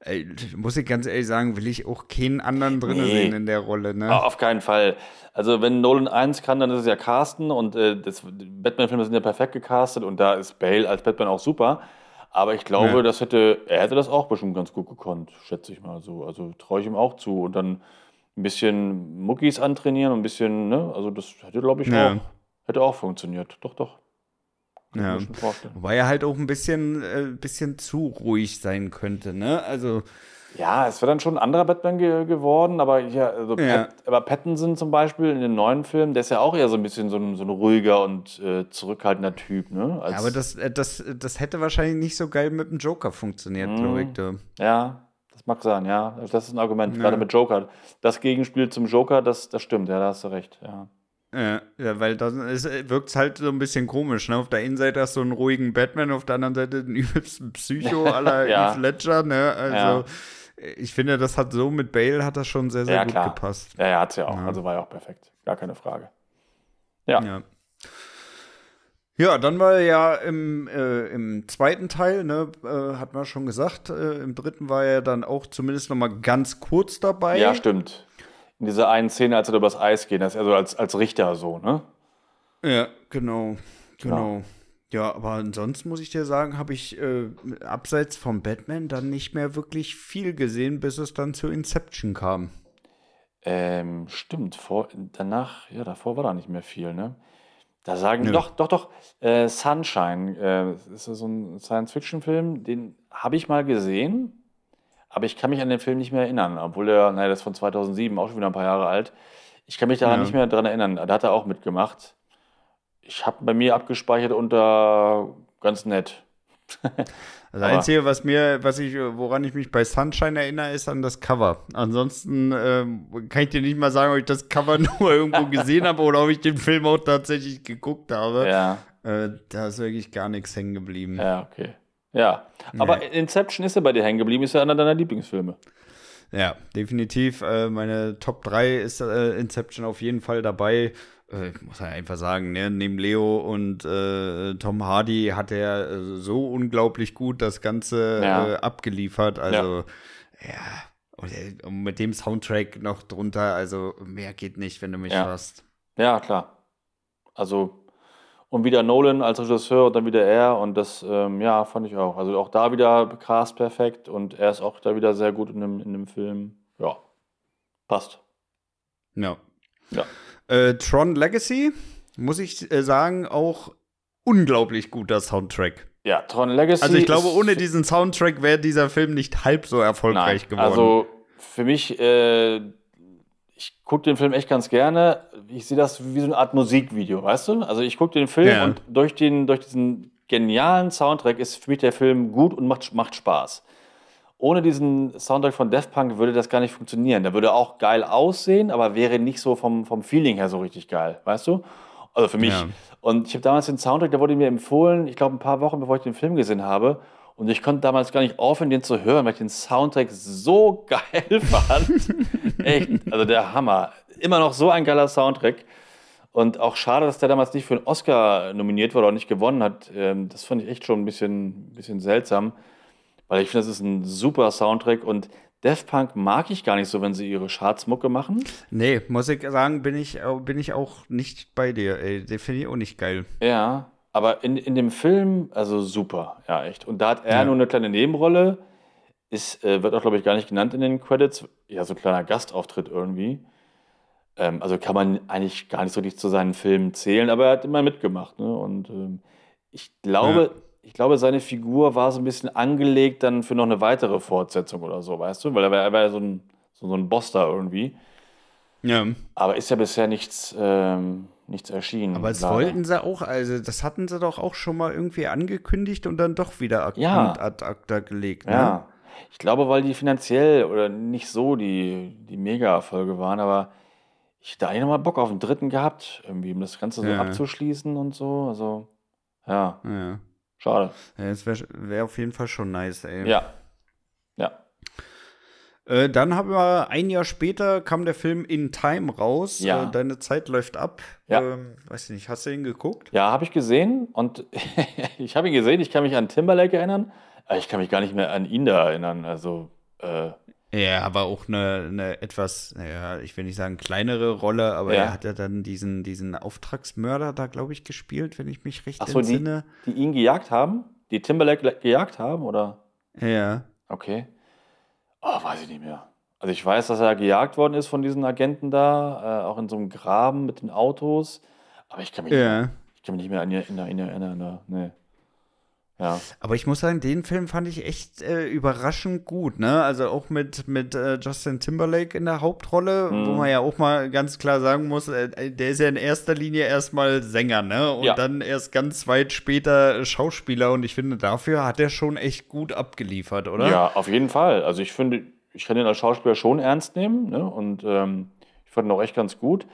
ey, muss ich ganz ehrlich sagen, will ich auch keinen anderen drin Nee. sehen in der Rolle. Ne? Auf keinen Fall. Also wenn Nolan eins kann, dann ist es ja casten und äh, Batman-Filme sind ja perfekt gecastet und da ist Bale als Batman auch super. Aber ich glaube, Ja. das hätte, er hätte das auch bestimmt ganz gut gekonnt, schätze ich mal so. Also traue ich ihm auch zu. Und dann ein bisschen Muckis antrainieren und ein bisschen, ne? Also das hätte, glaube ich, Ja. auch, hätte auch funktioniert. Doch, doch. Ja. Wobei er halt auch ein bisschen, äh, bisschen zu ruhig sein könnte, ne? Also, Ja, es wäre dann schon ein anderer Batman ge geworden, aber ja, also Ja. Pat, aber Pattinson zum Beispiel in den neuen Filmen, der ist ja auch eher so ein bisschen so ein, so ein ruhiger und äh, zurückhaltender Typ, ne? Als, ja, aber das, äh, das, das hätte wahrscheinlich nicht so geil mit dem Joker funktioniert, Mhm. glaube ich. Du. Ja, mag sein, ja. Das ist ein Argument, Ja. gerade mit Joker. Das Gegenspiel zum Joker, das, das stimmt, ja, da hast du recht, ja. Ja, ja, weil dann wirkt es halt so ein bisschen komisch. Ne? Auf der einen Seite hast du einen ruhigen Batman, auf der anderen Seite den übelsten Psycho aller Ja. Heath Ledger. Ne? Also, ich finde, das hat so mit Bale hat das schon sehr, sehr Ja, gut klar. gepasst. Ja, er hat es ja auch, Ja. also war ja auch perfekt, gar keine Frage. Ja, Ja. Ja, dann war er ja im, äh, im zweiten Teil, ne, äh, hat man schon gesagt, äh, im dritten war er dann auch zumindest noch mal ganz kurz dabei. ja, stimmt. In dieser einen Szene, als er übers Eis geht, das also als, als Richter so, ne? Ja, genau, genau. Ja, aber ansonsten muss ich dir sagen, habe ich äh, abseits vom Batman dann nicht mehr wirklich viel gesehen, bis es dann zu Inception kam. Ähm, stimmt, vor, danach, ja, davor war da nicht mehr viel, ne? Da sagen, Nö. doch, doch, doch, äh, Sunshine, äh, ist so ein Science-Fiction-Film, den habe ich mal gesehen, aber ich kann mich an den Film nicht mehr erinnern, obwohl der, naja, das ist von 2007, auch schon wieder ein paar Jahre alt. Ich kann mich daran Ja. nicht mehr dran erinnern. Da hat er auch mitgemacht. Ich habe bei mir abgespeichert unter ganz nett. Das Aber- Einzige, was mir, was ich, woran ich mich bei Sunshine erinnere, ist an das Cover. Ansonsten ähm, kann ich dir nicht mal sagen, ob ich das Cover nur irgendwo gesehen habe oder ob ich den Film auch tatsächlich geguckt habe. Ja, Äh, da ist wirklich gar nichts hängen geblieben. ja, okay. Ja, aber Inception ist ja bei dir hängen geblieben, ist ja einer deiner Lieblingsfilme. Ja, definitiv. Äh, meine Top 3 ist äh, Inception auf jeden Fall dabei. Äh, ich muss ja einfach sagen, ne, neben Leo und äh, Tom Hardy hat er äh, so unglaublich gut das Ganze Ja. äh, abgeliefert. Also, ja. Und, äh, und mit dem Soundtrack noch drunter, also mehr geht nicht, wenn du mich Ja. fragst. Ja, klar. Also, und wieder Nolan als Regisseur und dann wieder er und das, ähm, ja, fand ich auch. Also auch da wieder Cast perfekt und er ist auch da wieder sehr gut in dem, in dem Film. Ja, passt. Ja. Ja. Äh, Tron Legacy, muss ich äh, sagen, auch unglaublich guter Soundtrack. Ja, Tron Legacy. Also ich glaube, ohne diesen Soundtrack wäre dieser Film nicht halb so erfolgreich Nein, geworden. Also für mich, äh, ich gucke den Film echt ganz gerne. Ich sehe das wie so eine Art Musikvideo, weißt du? Also ich gucke den Film Ja. und durch, den, durch diesen genialen Soundtrack ist für mich der Film gut und macht, macht Spaß. Ohne diesen Soundtrack von Daft Punk würde das gar nicht funktionieren. Der würde auch geil aussehen, aber wäre nicht so vom, vom Feeling her so richtig geil, weißt du? Also für mich. Ja. Und ich habe damals den Soundtrack, der wurde mir empfohlen, ich glaube ein paar Wochen bevor ich den Film gesehen habe. Und ich konnte damals gar nicht aufhören, den zu hören, weil ich den Soundtrack so geil fand. Echt, also der Hammer. Immer noch so ein geiler Soundtrack. Und auch schade, dass der damals nicht für einen Oscar nominiert wurde oder nicht gewonnen hat. Ähm, Das fand ich echt schon ein bisschen, bisschen seltsam. Weil ich finde, das ist ein super Soundtrack und Daft Punk mag ich gar nicht so, wenn sie ihre Chartsmucke machen. nee, muss ich sagen, bin ich, au- bin ich auch nicht bei dir. Ey, den finde ich auch nicht geil. Ja, aber in, in dem Film, also super, ja, echt. Und da hat er Ja. nur eine kleine Nebenrolle. Ist, äh, wird auch, glaube ich, gar nicht genannt in den Credits. Ja, so ein kleiner Gastauftritt irgendwie. Ähm, also kann man eigentlich gar nicht so richtig zu seinen Filmen zählen, aber er hat immer mitgemacht. Ne? Und ähm, ich glaube, ich glaube, seine Figur war so ein bisschen angelegt dann für noch eine weitere Fortsetzung oder so, weißt du? Weil er war, er war ja so ein, so, so ein Boss da irgendwie. Ja. Aber ist ja bisher nichts, ähm, nichts erschienen. Aber das leider. wollten sie auch, also das hatten sie doch auch schon mal irgendwie angekündigt und dann doch wieder ad, Ja. ad acta gelegt. Ne? Ja, ich glaube, weil die finanziell oder nicht so die, die Mega-Erfolge waren, aber ich da eigentlich nochmal Bock auf den dritten gehabt, irgendwie, um das Ganze so Ja. abzuschließen und so. Also, ja, Ja. Schade. ja das wäre wär auf jeden Fall schon nice, ey. Ja. Ja. Äh, dann haben wir ein Jahr später kam der Film In Time raus. Ja. Äh, deine Zeit läuft ab. Ja. Ähm, weiß ich nicht, hast du ihn geguckt? Ja, habe ich gesehen und ich habe ihn gesehen, ich kann mich an Timberlake erinnern, aber ich kann mich gar nicht mehr an ihn da erinnern. Also, äh, Ja, aber auch eine, eine etwas, naja, ich will nicht sagen kleinere Rolle, aber Ja. er hat ja dann diesen, diesen Auftragsmörder da, glaube ich, gespielt, wenn ich mich recht ach so, die, entsinne. die ihn gejagt haben? Die Timberlake gejagt haben, oder? Ja. Okay. Oh, weiß ich nicht mehr. Also ich weiß, dass er gejagt worden ist von diesen Agenten da, äh, auch in so einem Graben mit den Autos. Aber ich kann mich, Ja. ich kann mich nicht mehr an erinnern. Nee. Ja. Aber ich muss sagen, den Film fand ich echt äh, überraschend gut, ne? Also auch mit, mit äh, Justin Timberlake in der Hauptrolle, Mhm. wo man ja auch mal ganz klar sagen muss, äh, der ist ja in erster Linie erstmal Sänger, ne? Und Ja. dann erst ganz weit später Schauspieler und ich finde, dafür hat er schon echt gut abgeliefert, oder? ja, auf jeden Fall. Also ich finde, ich kann ihn als Schauspieler schon ernst nehmen. Ne? Und ähm, ich fand ihn auch echt ganz gut.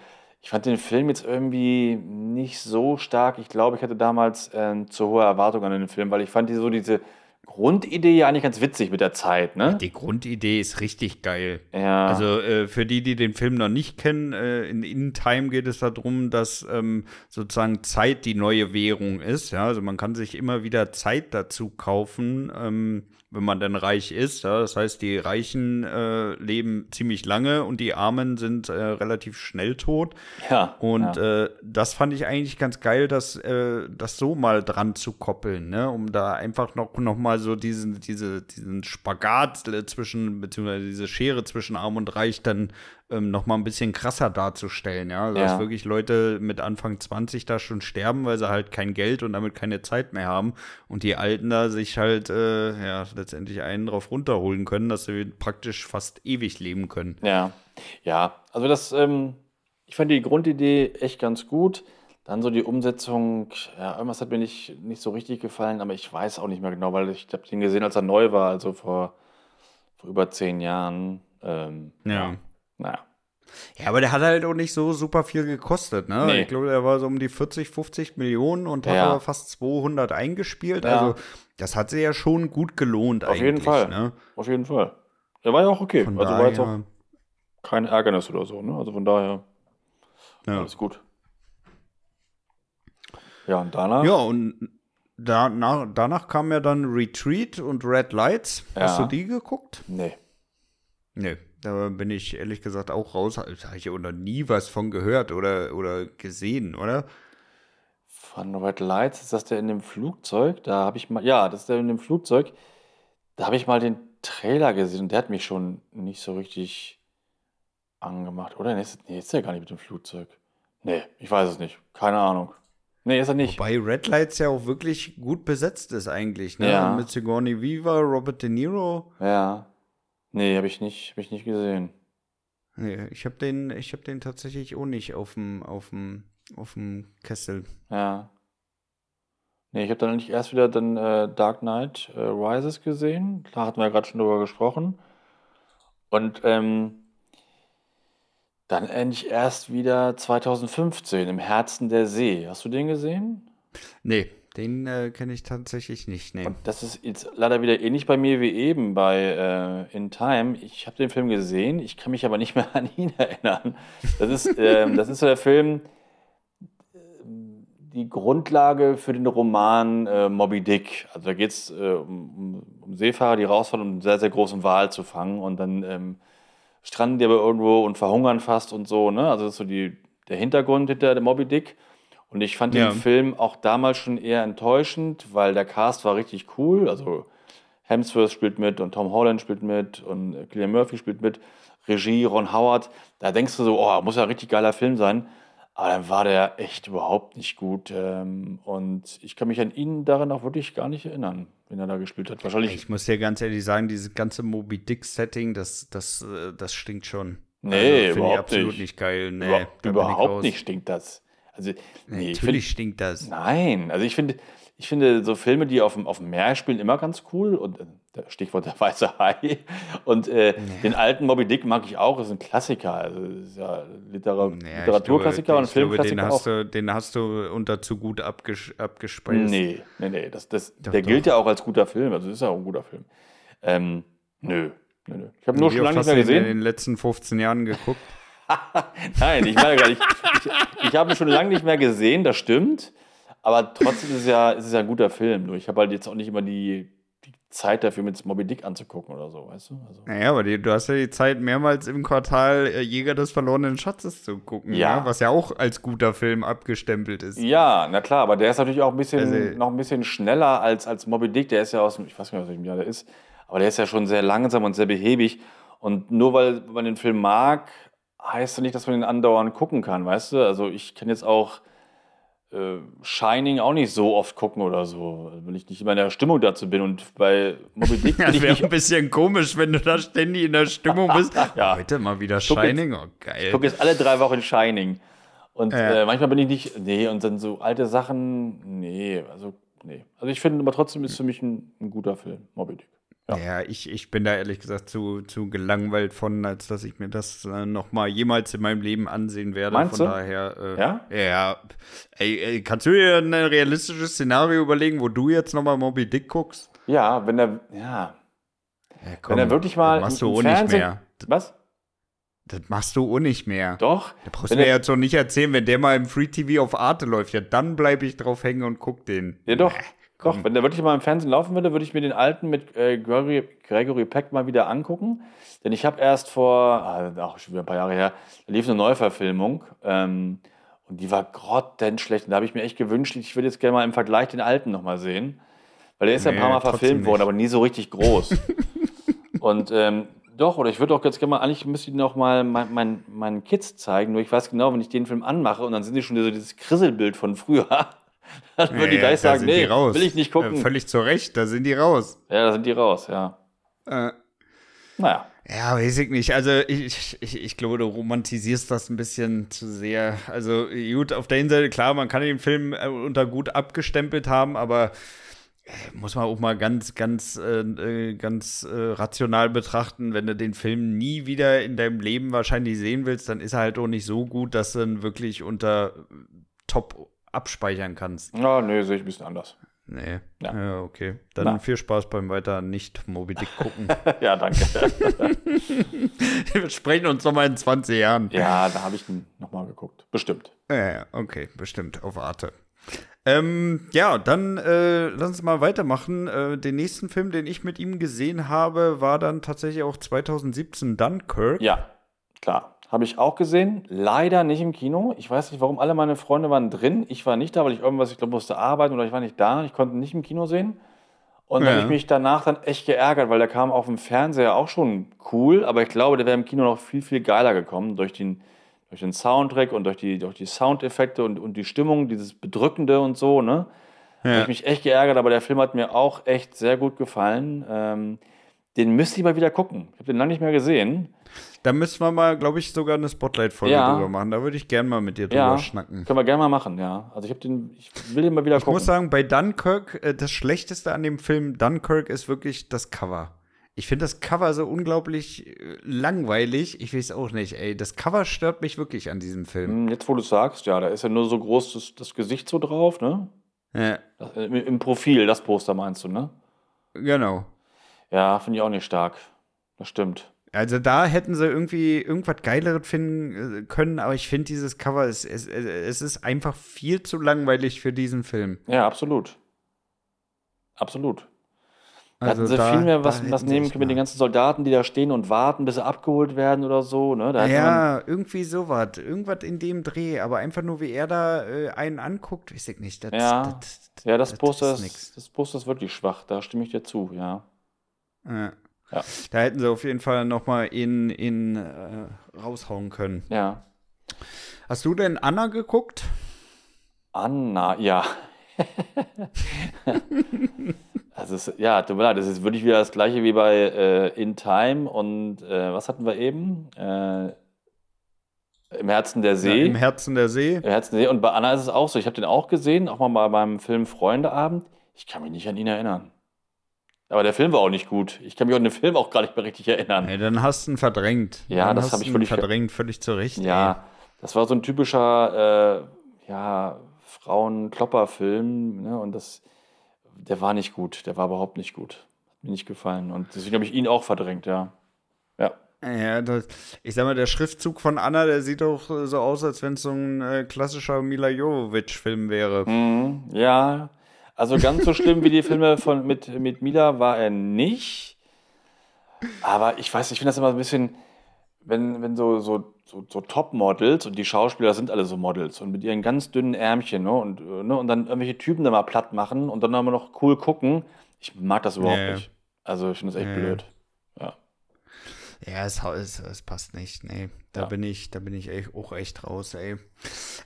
Ich fand den Film jetzt irgendwie nicht so stark. Ich glaube, ich hatte damals äh, zu hohe Erwartungen an den Film, weil ich fand die, so diese Grundidee ja eigentlich ganz witzig mit der Zeit. Ne? Die Grundidee ist richtig geil. Ja. Also äh, für die, die den Film noch nicht kennen, äh, in In Time geht es darum, dass ähm, sozusagen Zeit die neue Währung ist. Ja? Also man kann sich immer wieder Zeit dazu kaufen, ähm, wenn man dann reich ist. Ja? Das heißt, die Reichen äh, leben ziemlich lange und die Armen sind äh, relativ schnell tot. ja. Und ja. äh, das fand ich eigentlich ganz geil, das, äh, das so mal dran zu koppeln, ne? um da einfach noch, noch mal mal so diesen, diese, diesen Spagat zwischen, beziehungsweise diese Schere zwischen Arm und Reich dann ähm, noch mal ein bisschen krasser darzustellen, ja. Also, Ja. dass wirklich Leute mit Anfang 20 da schon sterben, weil sie halt kein Geld und damit keine Zeit mehr haben und die Alten da sich halt, äh, ja, letztendlich einen drauf runterholen können, dass sie praktisch fast ewig leben können. Ja, ja, also das, ähm, ich fand die Grundidee echt ganz gut. Dann so die Umsetzung, ja, irgendwas hat mir nicht, nicht so richtig gefallen, aber ich weiß auch nicht mehr genau, weil ich habe den gesehen, als er neu war, also vor, vor über zehn Jahren. Ähm, Ja. Naja, Ja, aber der hat halt auch nicht so super viel gekostet, ne? Nee. Ich glaube, der war so um die 40, 50 Millionen und hat Ja. aber fast 200 eingespielt. Ja. Also, das hat sich ja schon gut gelohnt auf jeden eigentlich, Fall. Ne? Auf jeden Fall. Der war ja auch okay. Von also war jetzt auch daher, kein Ärgernis oder so, ne? Also von daher ja. alles gut. Ja, und danach? ja, und danach, danach kam ja dann Retreat und Red Lights. Hast du die geguckt? Nee. Nee. Da bin ich ehrlich gesagt auch raus. Da habe ich ja auch noch nie was von gehört oder, oder gesehen, oder? Von Red Lights, ist das der in dem Flugzeug? Da habe ich mal, ja, das ist der in dem Flugzeug. Da habe ich mal den Trailer gesehen und der hat mich schon nicht so richtig angemacht. Oder? Nee, ist, nee, ist der gar nicht mit dem Flugzeug. Nee, ich weiß es nicht. Keine Ahnung. Nee, ist er nicht. Wobei Red Lights ja auch wirklich gut besetzt ist eigentlich, ne? Ja. Mit Sigourney Weaver, Robert De Niro. Ja. Nee, habe ich nicht, hab ich nicht gesehen. Nee, ich habe den, ich habe den tatsächlich auch nicht auf dem, auf dem, auf dem Kessel. Ja. Nee, ich habe dann eigentlich erst wieder dann äh, Dark Knight äh, Rises gesehen. Da hatten wir ja gerade schon drüber gesprochen. Und ähm, dann endlich erst wieder 2015 im Herzen der See. Hast du den gesehen? Nee, den äh, kenne ich tatsächlich nicht. Nee. Und das ist jetzt leider wieder ähnlich bei mir wie eben bei äh, In Time. Ich habe den Film gesehen, ich kann mich aber nicht mehr an ihn erinnern. Das ist, ähm, das ist so der Film, ähm, die Grundlage für den Roman äh, Moby Dick. Also da geht es äh, um, um, Seefahrer, die rausfahren, um einen sehr, sehr großen Wal zu fangen und dann ähm, stranden die aber irgendwo und verhungern fast und so. Ne? Also das ist so die, der Hintergrund hinter dem Moby Dick. Und ich fand Ja. den Film auch damals schon eher enttäuschend, weil der Cast war richtig cool. Also Hemsworth spielt mit und Tom Holland spielt mit und Cillian Murphy spielt mit. Regie Ron Howard. Da denkst du so, oh, muss ja ein richtig geiler Film sein. Aber dann war der echt überhaupt nicht gut. Ähm, und ich kann mich an ihn daran auch wirklich gar nicht erinnern, wenn er da gespielt hat. Wahrscheinlich. Ich muss dir ganz ehrlich sagen, dieses ganze Moby Dick-Setting, das, das, äh, das stinkt schon. Nee, ich überhaupt absolut nicht. nicht, geil. Nee, über, ich überhaupt nicht stinkt das. Also, nee, ich find, Natürlich stinkt das. Nein, also ich finde, ich finde so Filme, die auf dem, auf dem Meer spielen, immer ganz cool. Und äh, Stichwort der weiße Hai. Und äh, den alten Moby Dick mag ich auch, ist ein Klassiker. Also ist ja Litera Ja, ich Literaturklassiker glaube, und ich glaube, den Filmklassiker hast, du, den hast du unter zu gut abges abgespeist. Nee, nee, nee. Das, das, Doch, der doch. gilt ja auch als guter Film. Also ist ja auch ein guter Film. Ähm, nö, nö, nö. Ich habe nur schon lange nicht mehr du ihn gesehen. in den letzten 15 Jahren geguckt. Nein, ich meine gar nicht. Ich, ich habe ihn schon lange nicht mehr gesehen, das stimmt. Aber trotzdem ist es ja, ist es ja ein guter Film. Nur ich habe halt jetzt auch nicht immer die, die Zeit dafür, mit Moby Dick anzugucken oder so, weißt du? Also, Naja, aber die, du hast ja die Zeit, mehrmals im Quartal äh, Jäger des verlorenen Schatzes zu gucken. Ja. Ja. Was ja auch als guter Film abgestempelt ist. ja, na klar, aber der ist natürlich auch ein bisschen, Also- noch ein bisschen schneller als, als Moby Dick. Der ist ja aus dem, ich weiß gar nicht, aus welchem Jahr der ist, aber der ist ja schon sehr langsam und sehr behäbig. Und nur weil man den Film mag, heißt das nicht, dass man den andauernd gucken kann, weißt du? Also ich kann jetzt auch äh, Shining auch nicht so oft gucken oder so, weil ich nicht immer in der Stimmung dazu bin. Und bei Moby Dick bin Das ich wäre ein bisschen komisch, wenn du da ständig in der Stimmung bist. Ja. Heute mal wieder jetzt- Shining, oh geil. Ich gucke jetzt alle drei Wochen Shining. Und Ja. äh, manchmal bin ich nicht, nee, und dann so alte Sachen, nee, also, nee. Also ich finde, aber trotzdem ist für mich ein, ein guter Film, Moby Dick. Ja. Ja, ich, ich bin da ehrlich gesagt zu, zu gelangweilt von, als dass ich mir das äh, noch mal jemals in meinem Leben ansehen werde. Meinst von du? daher, äh, Ja? Ja. Ey, ey, kannst du dir ein realistisches Szenario überlegen, wo du jetzt noch mal Moby Dick guckst? Ja, wenn er, ja, Ja, wenn er wirklich mal. Machst du auch nicht mehr. Was? Das machst du auch nicht mehr. Doch. Da brauchst du mir jetzt doch nicht erzählen, wenn der mal im Free TV auf Arte läuft, ja, dann bleibe ich drauf hängen und guck den. Ja, doch. Nee, Doch, komm. wenn der wirklich mal im Fernsehen laufen würde, würde ich mir den alten mit äh, Gregory, Gregory Peck mal wieder angucken. Denn ich habe erst vor, ah, auch schon wieder ein paar Jahre her, da lief eine Neuverfilmung ähm, und die war grottenschlecht. Und da habe ich mir echt gewünscht, ich würde jetzt gerne mal im Vergleich den alten nochmal sehen. Weil der ist ja ein Nee, paar Mal verfilmt worden, aber nie so richtig groß. und ähm, doch, oder ich würde auch ganz gerne mal, eigentlich müsste ich noch mal mein, mein, meinen Kids zeigen, nur ich weiß genau, wenn ich den Film anmache und dann sind die schon so dieses Krisselbild von früher, dann würden die Ja, gleich sagen, sind nee, die raus. will ich nicht gucken. Äh, völlig zu Recht, da sind die raus. ja, da sind die raus, ja. Äh, Naja. ja, weiß ich nicht. Also ich, ich, ich glaube, du romantisierst das ein bisschen zu sehr. Also gut, auf der einen Seite, klar, man kann den Film äh, unter gut abgestempelt haben, aber äh, muss man auch mal ganz, ganz, äh, ganz äh, rational betrachten, wenn du den Film nie wieder in deinem Leben wahrscheinlich sehen willst, dann ist er halt auch nicht so gut, dass du ihn wirklich unter Top abspeichern kannst. Ja, nee, sehe ich ein bisschen anders. Nee. Ja. Ja, okay. Dann Na. viel Spaß beim weiter nicht Moby Dick gucken. ja, danke. Wir sprechen uns nochmal in 20 Jahren. ja, da habe ich nochmal geguckt. Bestimmt. Ja, okay, bestimmt, auf Arte. Ähm, ja, dann äh, lass uns mal weitermachen. Äh, den nächsten Film, den ich mit ihm gesehen habe, war dann tatsächlich auch 2017 Dunkirk. Ja, klar. Habe ich auch gesehen. Leider nicht im Kino. Ich weiß nicht, warum alle meine Freunde waren drin. Ich war nicht da, weil ich irgendwas, ich glaube, musste arbeiten oder ich war nicht da. Ich konnte nicht im Kino sehen. Und dann Ja. habe ich mich danach dann echt geärgert, weil der kam auf dem Fernseher auch schon cool, aber ich glaube, der wäre im Kino noch viel, viel geiler gekommen durch den, durch den Soundtrack und durch die, durch die Soundeffekte und, und die Stimmung, dieses Bedrückende und so, ne? Da habe Ja. ich mich echt geärgert, aber der Film hat mir auch echt sehr gut gefallen. Ähm, den müsste ich mal wieder gucken. Ich habe den lange nicht mehr gesehen. Da müssen wir mal, glaube ich, sogar eine Spotlight-Folge Ja. drüber machen. Da würde ich gern mal mit dir drüber Ja, schnacken. können wir gerne mal machen, ja. Also ich habe den, ich will den mal wieder Ich gucken. muss sagen, bei Dunkirk, äh, das Schlechteste an dem Film Dunkirk ist wirklich das Cover. Ich finde das Cover so unglaublich äh, langweilig. Ich weiß auch nicht, ey. Das Cover stört mich wirklich an diesem Film. Hm, Jetzt, wo du sagst, ja, da ist ja nur so groß das, das Gesicht so drauf, ne? Ja, Das, äh, Im Profil, das Poster meinst du, ne? genau. Ja, finde ich auch nicht stark. Das stimmt. Also da hätten sie irgendwie irgendwas Geileres finden äh, können, aber ich finde dieses Cover, es, es, es ist einfach viel zu langweilig für diesen Film. Ja, absolut. Absolut. Da Also hätten sie da- viel mehr was, was nehmen können mit den ganzen Soldaten, die da stehen und warten, bis sie abgeholt werden oder so, ne? Da Ja, irgendwie sowas. Irgendwas in dem Dreh, aber einfach nur, wie er da äh, einen anguckt, weiß ich nicht. Das, Ja. das, ja, das Poster ist ist, das Poster ist wirklich schwach, da stimme ich dir zu, ja. Ja. Ja. Da hätten sie auf jeden Fall noch mal in, in äh, raushauen können. Ja. Hast du denn Anna geguckt? Anna, ja. also es, ja, tut mir leid, das ist wirklich wieder das gleiche wie bei äh, In Time und äh, was hatten wir eben? Äh, Im Herzen der See. Ja, Im Herzen der See. Im Herzen der See. Und bei Anna ist es auch so. Ich habe den auch gesehen, auch mal bei meinem Film Freundeabend. Ich kann mich nicht an ihn erinnern. Aber der Film war auch nicht gut. Ich kann mich an den Film auch gar nicht mehr richtig erinnern. Ey, dann hast du ihn verdrängt. Ja, dann das hast hab du ich völlig ver- verdrängt, völlig zu Recht. Ja, das war so ein typischer äh, ja, Frauen-Klopper-Film. Ne? Und das, der war nicht gut. Der war überhaupt nicht gut. Hat mir nicht gefallen. Und deswegen habe ich ihn auch verdrängt, ja. Ja. Ey. Ja, das, ich sag mal, der Schriftzug von Anna, der sieht doch so aus, als wenn es so ein äh, klassischer Mila Jovovich-Film wäre. Mhm, ja, also ganz so schlimm wie die Filme von, mit, mit Mila war er nicht. Aber ich weiß, ich finde das immer so ein bisschen, wenn, wenn so, so, so, so Top-Models und die Schauspieler sind alle so Models und mit ihren ganz dünnen Ärmchen ne, und, ne, und dann irgendwelche Typen da mal platt machen und dann aber noch cool gucken. Ich mag das überhaupt ja. nicht. Also ich finde das echt ja. blöd. Ja. Ja, es, es, es passt nicht. Nee, da Ja. bin ich, da bin ich echt, auch echt raus, ey.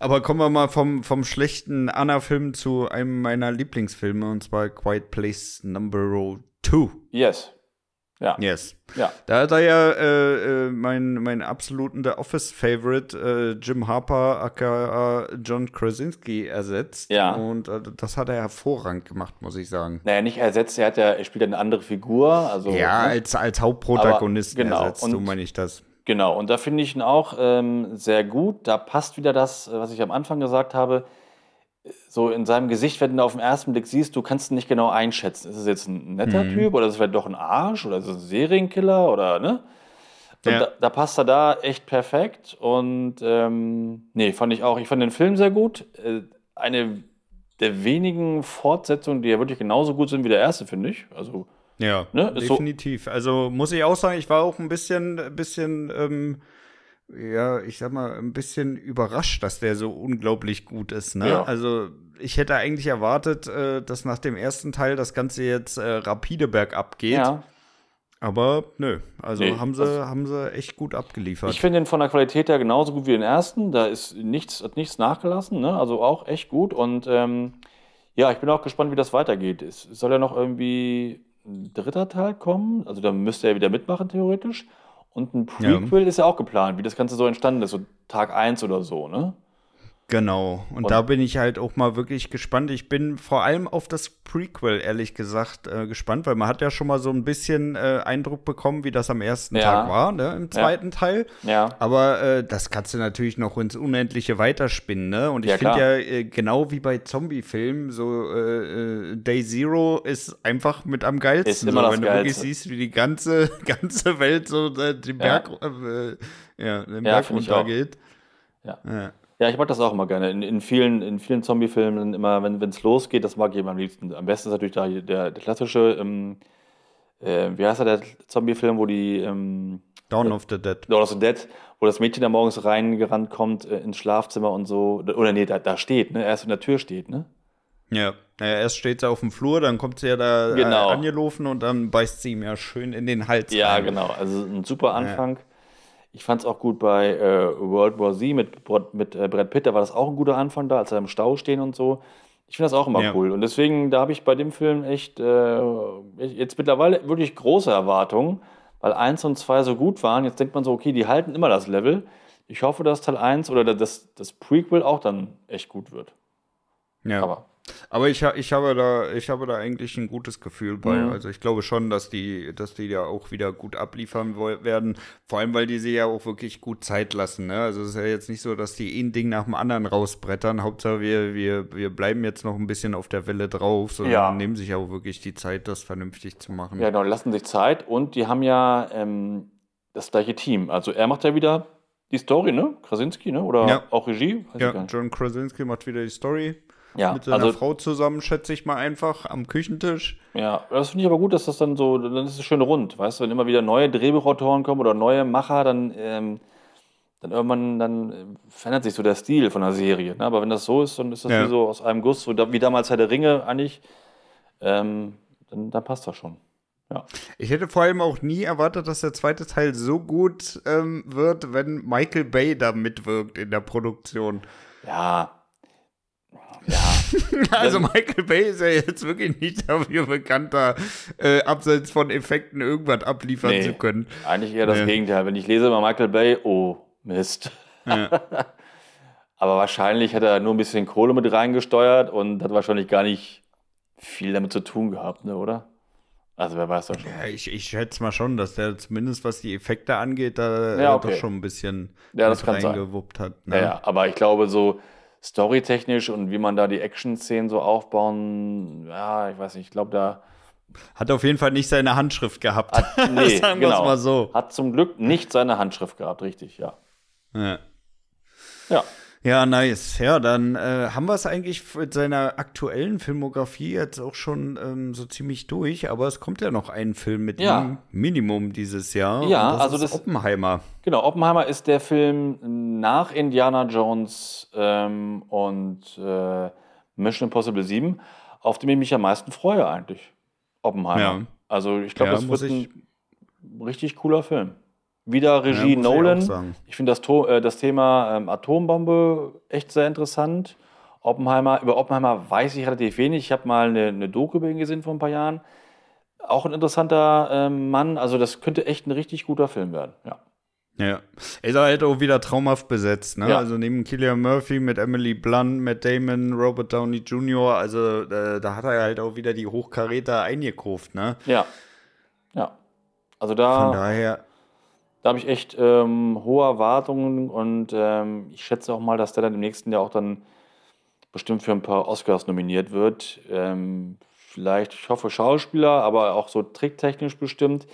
Aber kommen wir mal vom, vom schlechten Anna-Film zu einem meiner Lieblingsfilme, und zwar Quiet Place Number 2. Yes. Ja. Yes. Ja. Da hat er ja äh, äh, mein, mein absoluten The Office-Favorite äh, Jim Harper aka John Krasinski ersetzt. Ja. Und äh, das hat er hervorragend gemacht, muss ich sagen. Naja, nicht ersetzt, er, hat ja, er spielt ja eine andere Figur. Also, ja, ne? als, als Hauptprotagonisten genau, ersetzt, so meine ich das. Genau, und da finde ich ihn auch ähm, sehr gut. Da passt wieder das, äh, was ich am Anfang gesagt habe. So in seinem Gesicht, wenn du auf den ersten Blick siehst, du kannst ihn nicht genau einschätzen. Ist es jetzt ein netter Mhm. Typ oder ist es vielleicht doch ein Arsch oder ist es ein Serienkiller oder ne? Ja. da, da passt er da echt perfekt. Und ähm, nee, fand ich auch. Ich fand den Film sehr gut. Äh, eine der wenigen Fortsetzungen, die ja wirklich genauso gut sind wie der erste, finde ich. Also Ja, Ne, ist so- definitiv. also muss ich auch sagen, ich war auch ein bisschen, bisschen ähm, ja, ich sag mal, ein bisschen überrascht, dass der so unglaublich gut ist. Ne? Ja. Also ich hätte eigentlich erwartet, äh, dass nach dem ersten Teil das Ganze jetzt äh, rapide bergab geht. Ja. Aber nö, also Nee, haben, sie, haben sie echt gut abgeliefert. Ich finde den von der Qualität her genauso gut wie den ersten. Da ist nichts, hat nichts nachgelassen, ne? also auch echt gut. Und ähm, ja, ich bin auch gespannt, wie das weitergeht. Es soll ja noch irgendwie ein dritter Teil kommen. Also da müsste er wieder mitmachen, theoretisch. Und ein Prequel ist ja auch geplant, wie das Ganze so entstanden ist, so Tag 1 oder so, ne? Genau. Und, Und- da bin ich halt auch mal wirklich gespannt. Ich bin vor allem auf das Prequel, ehrlich gesagt, äh, gespannt, weil man hat ja schon mal so ein bisschen äh, Eindruck bekommen, wie das am ersten Ja. Tag war, ne, im zweiten Teil. Ja. Aber äh, das kannst du natürlich noch ins Unendliche weiterspinnen, ne? Und ich Ja, finde ja, äh, genau wie bei Zombie-Filmen, so äh, äh, Day Zero ist einfach mit am geilsten. Ist immer so, das wenn du wirklich Geilste. siehst, wie die ganze, ganze Welt so den Ja. Berg, ja, den Ja, Berg runtergeht. Ja. Ja. Ja, ich mag das auch immer gerne. In, in vielen, in vielen Zombie-Filmen, immer, wenn es losgeht, das mag ich immer am liebsten. Am besten ist natürlich da der, der klassische, ähm, äh, wie heißt er, der Zombie-Film, wo die ähm, Dawn of the Dead. Dawn of the Dead, wo das Mädchen da morgens reingerannt kommt äh, ins Schlafzimmer und so. Oder nee, da, da steht, ne? Erst in der Tür steht, ne? Ja. Naja, erst steht sie auf dem Flur, dann kommt sie ja da Genau. äh, angelaufen und dann beißt sie ihm ja schön in den Hals. Ja, rein. genau. Also ein super Anfang. Ich fand es auch gut bei äh, World War Z mit, Brad- mit äh, Brad Pitt, da war das auch ein guter Anfang da, als er im Stau stehen und so. Ich finde das auch immer Ja. cool. Und deswegen, da habe ich bei dem Film echt äh, jetzt mittlerweile wirklich große Erwartungen, weil eins und zwei so gut waren. Jetzt denkt man so, okay, die halten immer das Level. Ich hoffe, dass Teil 1 oder das, das Prequel auch dann echt gut wird. Ja. Aber Aber ich, ich, habe da, ich habe da eigentlich ein gutes Gefühl bei. Mhm. Also ich glaube schon, dass die, dass die ja auch wieder gut abliefern werden. Vor allem, weil die sich ja auch wirklich gut Zeit lassen. Ne? Also es ist ja jetzt nicht so, dass die ein Ding nach dem anderen rausbrettern. Hauptsache wir, wir, wir bleiben jetzt noch ein bisschen auf der Welle drauf, sondern Ja. nehmen sich auch wirklich die Zeit, das vernünftig zu machen. Ja, genau, lassen sich Zeit und die haben ja ähm, das gleiche Team. Also er macht ja wieder die Story, ne? Krasinski, ne? Oder Ja. auch Regie? Weiß Ja. John Krasinski macht wieder die Story ja. mit seiner also, Frau zusammen, schätze ich mal einfach, am Küchentisch. ja, das finde ich aber gut, dass das dann so, dann ist es schön rund, weißt du, wenn immer wieder neue Drehbuchautoren kommen oder neue Macher, dann, ähm, dann irgendwann dann äh, verändert sich so der Stil von der Serie. Ne? Aber wenn das so ist, dann ist das Ja. wie so aus einem Guss, so wie damals Herr der Ringe eigentlich, ähm, dann, dann passt das schon. Ja. Ich hätte vor allem auch nie erwartet, dass der zweite Teil so gut ähm, wird, wenn Michael Bay da mitwirkt in der Produktion. Ja. Ja. Also Michael Bay ist ja jetzt wirklich nicht dafür bekannt, da äh, abseits von Effekten irgendwas abliefern Nee. zu können. Eigentlich eher das Nee. Gegenteil. Wenn ich lese über Michael Bay, oh, Mist. Ja. Aber wahrscheinlich hat er nur ein bisschen Kohle mit reingesteuert und hat wahrscheinlich gar nicht viel damit zu tun gehabt, ne, oder? Also wer weiß das schon. Ja, ich, ich schätze mal schon, dass der zumindest was die Effekte angeht, da äh, Ja, okay. doch schon ein bisschen Ja, das reingewuppt hat. Ne? Ja, aber ich glaube, so storytechnisch und wie man da die Action-Szenen so aufbauen, ja, ich weiß nicht, ich glaube, da Hat auf jeden Fall nicht seine Handschrift gehabt. hat, nee, Sagen wir es genau, mal so. hat zum Glück nicht seine Handschrift gehabt, richtig, ja. Ja. Ja, Ja, nice. Ja, dann äh, haben wir es eigentlich mit seiner aktuellen Filmografie jetzt auch schon ähm, so ziemlich durch, aber es kommt ja noch ein Film mit Ja. ihm, Minimum dieses Jahr. Ja, das also ist das- Oppenheimer. Genau, Oppenheimer ist der Film nach Indiana Jones ähm, und äh, Mission Impossible 7, auf den ich mich am meisten freue eigentlich. Oppenheimer. Ja. Also ich glaube, Ja, das wird ein richtig cooler Film. Wieder Regie Ja, ich Nolan. sagen. Ich finde das, äh, das Thema ähm, Atombombe echt sehr interessant. Oppenheimer, über Oppenheimer weiß ich relativ wenig. Ich habe mal eine, eine Doku über ihn gesehen vor ein paar Jahren. Auch ein interessanter ähm, Mann. Also das könnte echt ein richtig guter Film werden. Ja. Ja. Er ist halt auch wieder traumhaft besetzt, ne? Ja. Also neben Killian Murphy mit Emily Blunt, Matt Damon, Robert Downey Jr., also äh, da hat er halt auch wieder die Hochkaräter eingekauft, ne? Ja. Ja. Also Von da, daher, da habe ich echt ähm, hohe Erwartungen und ähm, ich schätze auch mal, dass der dann im nächsten Jahr auch dann bestimmt für ein paar Oscars nominiert wird. Ähm, vielleicht, ich hoffe, Schauspieler, aber auch so tricktechnisch bestimmt.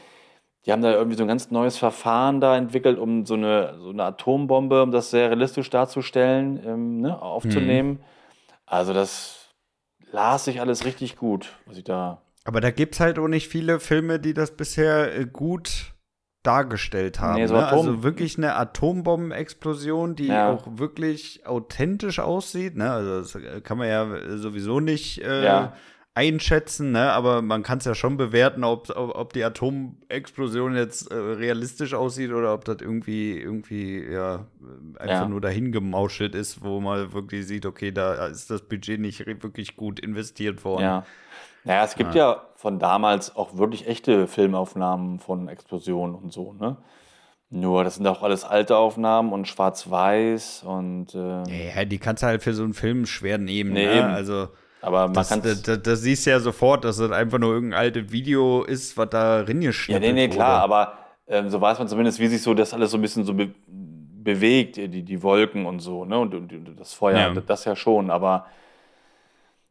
Die haben da irgendwie so ein ganz neues Verfahren da entwickelt, um so eine, so eine Atombombe, um das sehr realistisch darzustellen, ähm, ne, aufzunehmen. Also das las sich alles richtig gut, was ich da. aber da gibt's halt auch nicht viele Filme, die das bisher äh, gut dargestellt haben. Nee, so ne? Also wirklich eine Atombombenexplosion, die Ja. auch wirklich authentisch aussieht. Ne? Also das kann man ja sowieso nicht äh, Ja. einschätzen, ne? aber man kann es ja schon bewerten, ob, ob, ob die Atomexplosion jetzt äh, realistisch aussieht oder ob das irgendwie, irgendwie ja, einfach Ja. nur dahin gemauschelt ist, wo man wirklich sieht, okay, da ist das Budget nicht wirklich gut investiert worden. Ja. Naja, es gibt ja von damals auch wirklich echte Filmaufnahmen von Explosionen und so, ne? Nur, das sind auch alles alte Aufnahmen und schwarz-weiß und äh, Ja, die kannst du halt für so einen Film schwer nehmen. Nee, ne? Also aber man kann das, das, das siehst du ja sofort, dass das einfach nur irgendein altes Video ist, was da Ja, reingeschnitten nee, nee, wurde. klar, aber ähm, so weiß man zumindest, wie sich so das alles so ein bisschen so be bewegt, die, die Wolken und so, ne? Und, und, und das Feuer, Ja. das ja schon, aber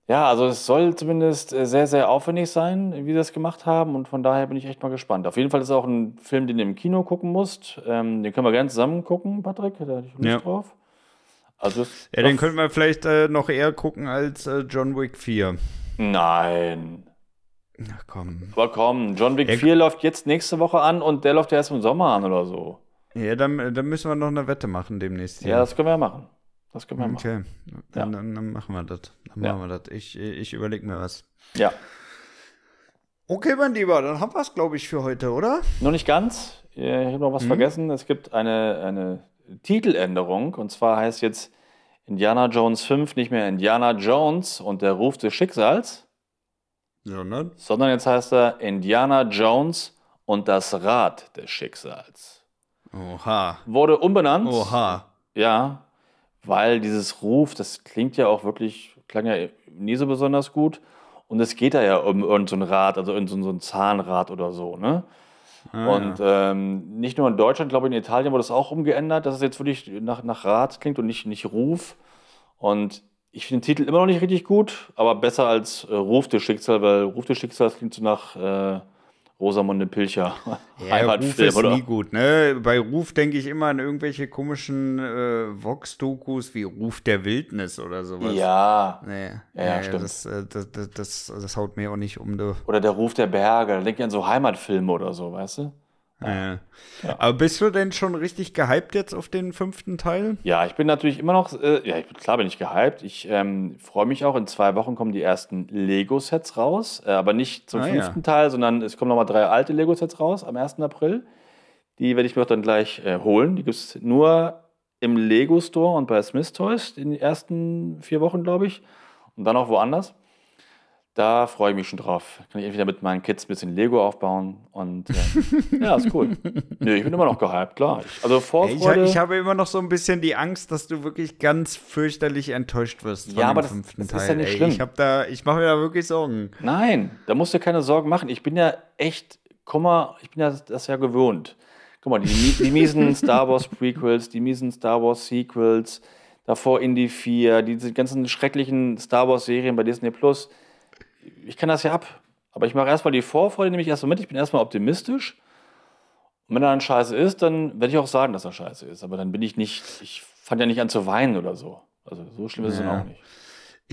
ja, also es soll zumindest äh, sehr, sehr aufwendig sein, wie sie das gemacht haben und von daher bin ich echt mal gespannt. Auf jeden Fall ist es auch ein Film, den du im Kino gucken musst. Ähm, den können wir gerne zusammen gucken, Patrick, da hätte ich Lust Ja. drauf. Also Ja, den könnten wir vielleicht äh, noch eher gucken als äh, John Wick 4. Nein. Ach komm. Aber komm, John Wick Ja, 4 läuft jetzt nächste Woche an und der läuft ja erst im Sommer an oder so. Ja, dann, dann müssen wir noch eine Wette machen demnächst hier. Ja, das können wir ja machen. Das können wir machen. Okay, dann, Ja. dann, dann machen wir das. Dann Ja. machen wir das. Ich, ich überlege mir was. Ja. Okay, mein Lieber, dann haben wir es, glaube ich, für heute, oder? Noch nicht ganz. Äh, Ich habe noch was vergessen. Es gibt eine, eine Titeländerung. Und zwar heißt jetzt Indiana Jones 5 nicht mehr Indiana Jones und der Ruf des Schicksals, ne? sondern jetzt heißt er Indiana Jones und das Rad des Schicksals. Oha. Wurde umbenannt. Oha. Ja, weil dieses Ruf, das klingt ja auch wirklich, klang ja nie so besonders gut. Und es geht da ja um irgendein so ein Rad, also in so, ein Zahnrad oder so, ne? Ah, und ähm, nicht nur in Deutschland, glaube ich, in Italien wurde das auch umgeändert, dass es jetzt wirklich nach, nach Rad klingt und nicht, nicht Ruf. Und ich finde den Titel immer noch nicht richtig gut, aber besser als äh, Ruf des Schicksals, weil Ruf des Schicksals klingt so nach äh, Rosamunde Pilcher. Ja, Ruf ist nie gut, ne? Bei Ruf denke ich immer an irgendwelche komischen äh, Vox-Dokus wie Ruf der Wildnis oder sowas. Ja. Nee, Ja, ja, nee, stimmt. Das, äh, das, das, das, das haut mir auch nicht um. Du. Oder der Ruf der Berge. Da denke ich an so Heimatfilme oder so, weißt du? Ja. Aber bist du denn schon richtig gehypt jetzt auf den fünften Teil? Ja, ich bin natürlich immer noch, äh, ja, ich, klar bin ich gehypt. Ich ähm, freue mich auch, in zwei Wochen kommen die ersten Lego-Sets raus, äh, aber nicht zum Ah, ja. fünften Teil, sondern es kommen nochmal drei alte Lego-Sets raus am 1. April. Die werde ich mir auch dann gleich äh, holen. Die gibt es nur im Lego-Store und bei Smith Toys in den ersten vier Wochen, glaube ich. Und dann auch woanders. Da freue ich mich schon drauf. Kann ich entweder mit meinen Kids ein bisschen Lego aufbauen und äh, ja, ist cool. Nö, ich bin immer noch gehypt, klar. Ich, also Ich, Vorfreude. ich habe immer noch so ein bisschen die Angst, dass du wirklich ganz fürchterlich enttäuscht wirst von Ja, dem aber das- fünften das Teil. ist ja nicht ey. schlimm. Ich habe da, ich mache mir da wirklich Sorgen. Nein, da musst du keine Sorgen machen. Ich bin ja echt, guck mal, ich bin ja das ja gewohnt. Guck mal, die, die miesen Star Wars Prequels, die miesen Star Wars Sequels, davor Indie 4, diese ganzen schrecklichen Star Wars Serien bei Disney Plus. Ich kann das ja ab. Aber ich mache erstmal die Vorfreude, nehme ich erstmal mit. Ich bin erstmal optimistisch. Und wenn er dann scheiße ist, dann werde ich auch sagen, dass er scheiße ist. Aber dann bin ich nicht, ich fange ja nicht an zu weinen oder so. Also so schlimm ist es Ja. dann auch nicht.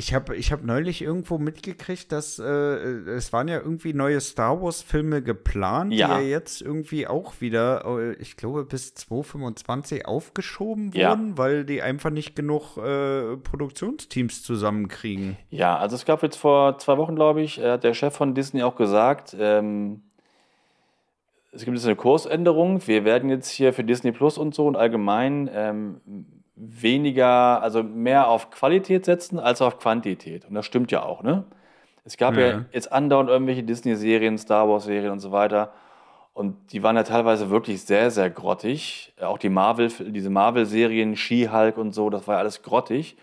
Ich habe ich hab neulich irgendwo mitgekriegt, dass äh, es waren ja irgendwie neue Star Wars-Filme geplant, Ja. die ja jetzt irgendwie auch wieder, äh, ich glaube, bis 2025 aufgeschoben Ja. wurden, weil die einfach nicht genug äh, Produktionsteams zusammenkriegen. Ja, also es gab jetzt vor zwei Wochen, glaube ich, äh, hat der Chef von Disney auch gesagt, ähm, es gibt jetzt eine Kursänderung. Wir werden jetzt hier für Disney Plus und so und allgemein ähm, weniger, also mehr auf Qualität setzen als auf Quantität. Und das stimmt ja auch, ne? Es gab ja, Ja. jetzt andauernd irgendwelche Disney-Serien, Star Wars-Serien und so weiter. Und die waren ja teilweise wirklich sehr, sehr grottig. Auch die Marvel, diese Marvel-Serien, She-Hulk und so, das war ja alles grottig.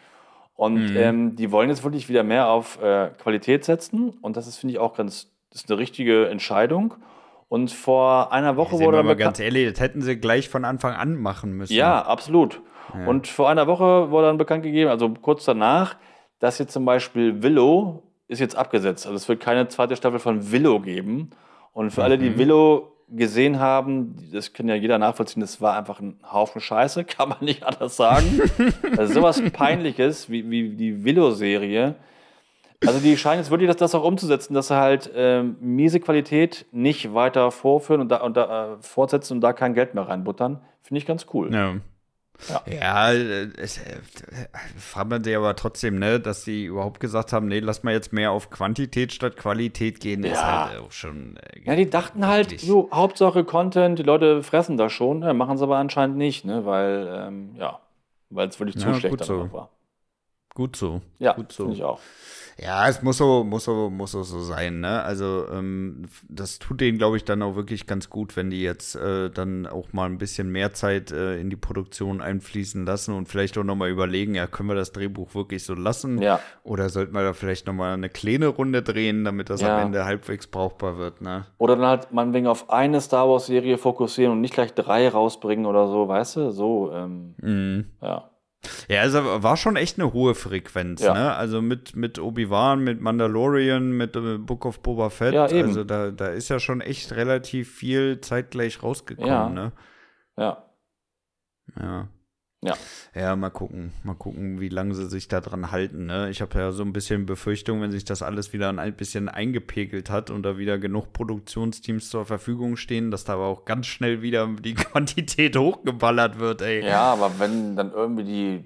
Und ähm, die wollen jetzt wirklich wieder mehr auf äh, Qualität setzen. Und das ist, finde ich, auch ganz, das ist eine richtige Entscheidung. Und vor einer Woche wir wurde beka- ganz ehrlich, das hätten sie gleich von Anfang an machen müssen. ja, absolut. Und vor einer Woche wurde dann bekannt gegeben, also kurz danach, dass jetzt zum Beispiel Willow ist jetzt abgesetzt. Also es wird keine zweite Staffel von Willow geben. Und für alle, die Willow gesehen haben, das kann ja jeder nachvollziehen, das war einfach ein Haufen Scheiße, kann man nicht anders sagen. also sowas Peinliches wie, wie die Willow-Serie. Also die scheinen jetzt wirklich das, das auch umzusetzen, dass sie halt ähm, miese Qualität nicht weiter vorführen und da, und da äh, fortsetzen und da kein Geld mehr reinbuttern. Finde ich ganz cool. Ja. Ja. Ja, äh, es, äh, fragt man sich aber trotzdem, ne, dass sie überhaupt gesagt haben, nee, lass mal jetzt mehr auf Quantität statt Qualität gehen, ist Ja. halt auch schon. Äh, Ja, die dachten halt, so, Hauptsache Content, die Leute fressen das schon, ne, machen sie aber anscheinend nicht, ne, weil, ähm, ja, weil es wirklich zu Ja, schlecht so. war. gut so. Ja, gut so. finde ich auch. Ja, es muss so, muss so, muss so, so sein, ne? Also, ähm, das tut denen, glaube ich, dann auch wirklich ganz gut, wenn die jetzt äh, dann auch mal ein bisschen mehr Zeit äh, in die Produktion einfließen lassen und vielleicht auch nochmal überlegen, ja, können wir das Drehbuch wirklich so lassen? Ja. Oder sollten wir da vielleicht nochmal eine kleine Runde drehen, damit das Ja. am Ende halbwegs brauchbar wird, ne? Oder dann halt meinetwegen auf eine Star Wars-Serie fokussieren und nicht gleich drei rausbringen oder so, weißt du? So, ähm, Mhm. ja. Ja, also war schon echt eine hohe Frequenz, Ja. ne? Also mit, mit Obi-Wan, mit Mandalorian, mit äh, Book of Boba Fett. Ja, eben. Also da, da ist ja schon echt relativ viel zeitgleich rausgekommen, Ja. ne? Ja. Ja. Ja. Ja, mal gucken. Mal gucken, wie lange sie sich da dran halten. Ne? Ich habe ja so ein bisschen Befürchtung, wenn sich das alles wieder ein bisschen eingepegelt hat und da wieder genug Produktionsteams zur Verfügung stehen, dass da aber auch ganz schnell wieder die Quantität hochgeballert wird, ey. Ja, aber wenn dann irgendwie die,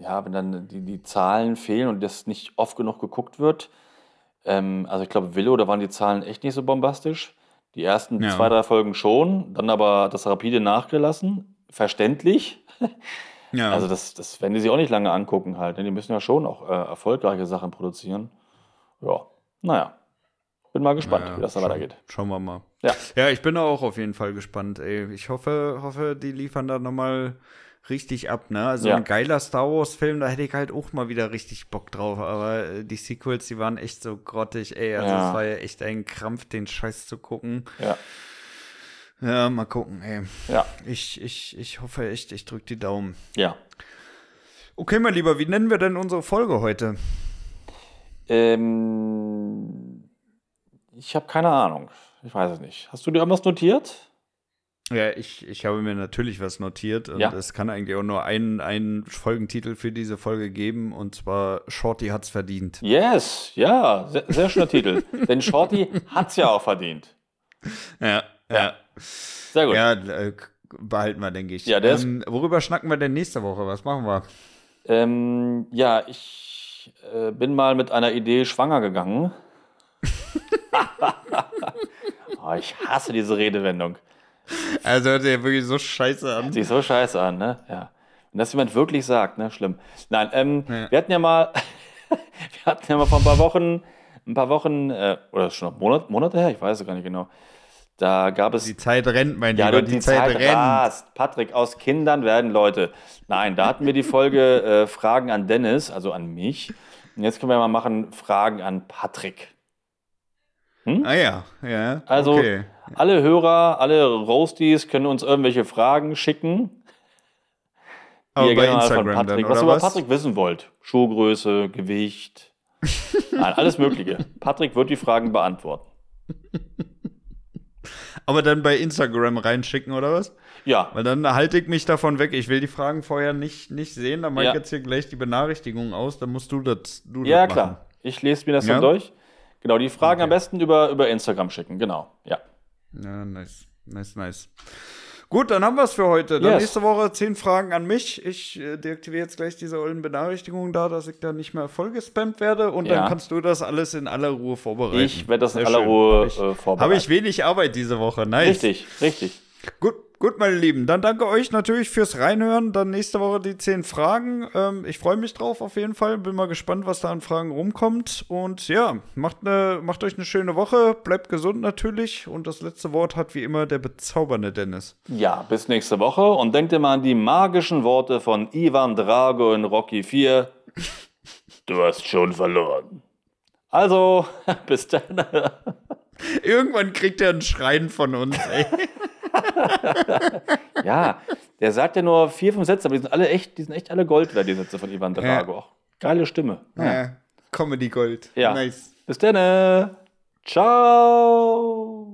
ja, wenn dann die, die Zahlen fehlen und das nicht oft genug geguckt wird, ähm, also ich glaube, Willow, da waren die Zahlen echt nicht so bombastisch. Die ersten Ja. zwei, drei Folgen schon, dann aber das rapide nachgelassen. Verständlich. Ja. Also das, das werden die sich auch nicht lange angucken halt. Ne? Die müssen ja schon auch äh, erfolgreiche Sachen produzieren. Ja, naja. Bin mal gespannt, Ja, wie das schauen- weitergeht. Schauen wir mal. Ja. Ja, ich bin auch auf jeden Fall gespannt, ey. Ich hoffe, hoffe, die liefern da nochmal richtig ab, ne? Also Ja. ein geiler Star Wars-Film, da hätte ich halt auch mal wieder richtig Bock drauf. Aber äh, die Sequels, die waren echt so grottig, ey. Also Ja. es war ja echt ein Krampf, den Scheiß zu gucken. Ja, Ja, mal gucken, ey. ja, Ich, ich, ich hoffe echt, ich drück die Daumen. ja. Okay, mein Lieber, wie nennen wir denn unsere Folge heute? Ähm, ich habe keine Ahnung. Ich weiß es nicht. Hast du dir irgendwas notiert? Ja, ich, ich habe mir natürlich was notiert und Ja. es kann eigentlich auch nur einen, einen Folgentitel für diese Folge geben und zwar Shorty hat's verdient. Yes, ja, sehr, sehr schöner Titel. Denn Shorty hat's ja auch verdient. Ja, ja. Sehr gut. Ja, äh, behalten wir, denke ich. Ja, der ähm, worüber schnacken wir denn nächste Woche? Was machen wir? Ähm, ja, ich äh, bin mal mit einer Idee schwanger gegangen. oh, ich hasse diese Redewendung. Also hört sich ja wirklich so scheiße an. Sieht so scheiße an, ne? Ja. Wenn das jemand wirklich sagt, ne? Schlimm. Nein, ähm, Ja. wir hatten ja mal, wir hatten ja mal vor ein paar Wochen, ein paar Wochen, äh, oder schon Monat, Monate her, ich weiß es gar nicht genau. Da gab es Die Zeit rennt, mein Ja, Lieber, du, die, Zeit, rennt. rast. Patrick, aus Kindern werden Leute. Nein, da hatten wir die Folge äh, Fragen an Dennis, also an mich. Und jetzt können wir mal machen Fragen an Patrick. Ah ja, ja. Also okay. alle Hörer, alle Roasties können uns irgendwelche Fragen schicken. die Aber ihr gerne mal Instagram Patrick, dann, was ihr über? Patrick wissen wollt. Schuhgröße, Gewicht. Nein, alles Mögliche. Patrick wird die Fragen beantworten. Aber dann bei Instagram reinschicken, oder was? Ja, Weil dann halte ich mich davon weg. Ich will die Fragen vorher nicht, nicht sehen. Dann mache Ja. ich jetzt hier gleich die Benachrichtigung aus. Dann musst du das du ja das klar. Ich lese mir das Ja? dann durch. Genau, die Fragen Okay. am besten über, über Instagram schicken. Genau, ja. Ja, nice. Nice, nice. Gut, dann haben wir es für heute. Dann Yes. nächste Woche zehn Fragen an mich. Ich äh, deaktiviere jetzt gleich diese ollen Benachrichtigungen da, dass ich da nicht mehr vollgespammt werde. Und Ja. dann kannst du das alles in aller Ruhe vorbereiten. Ich werde das in Sehr aller schön. Ruhe Hab ich, äh, vorbereiten. Habe ich wenig Arbeit diese Woche. Nice. Richtig, richtig. Gut, gut, meine Lieben. Dann danke euch natürlich fürs Reinhören. Dann nächste Woche die zehn Fragen. Ähm, ich freue mich drauf auf jeden Fall. Bin mal gespannt, was da an Fragen rumkommt. Und ja, macht, ne, macht euch eine schöne Woche. Bleibt gesund natürlich. Und das letzte Wort hat wie immer der bezaubernde Dennis. Ja, bis nächste Woche und denkt immer an die magischen Worte von Ivan Drago in Rocky 4. Du hast schon verloren. Also, bis dann. Irgendwann kriegt er ein Schreien von uns, ey. Ja, der sagt ja nur vier, fünf Sätze, aber die sind alle echt, die sind echt alle Gold wert, die Sätze von Ivan Drago. Auch Geile Stimme. Ja. Comedy Gold. Ja. Nice. Bis dann. Ciao.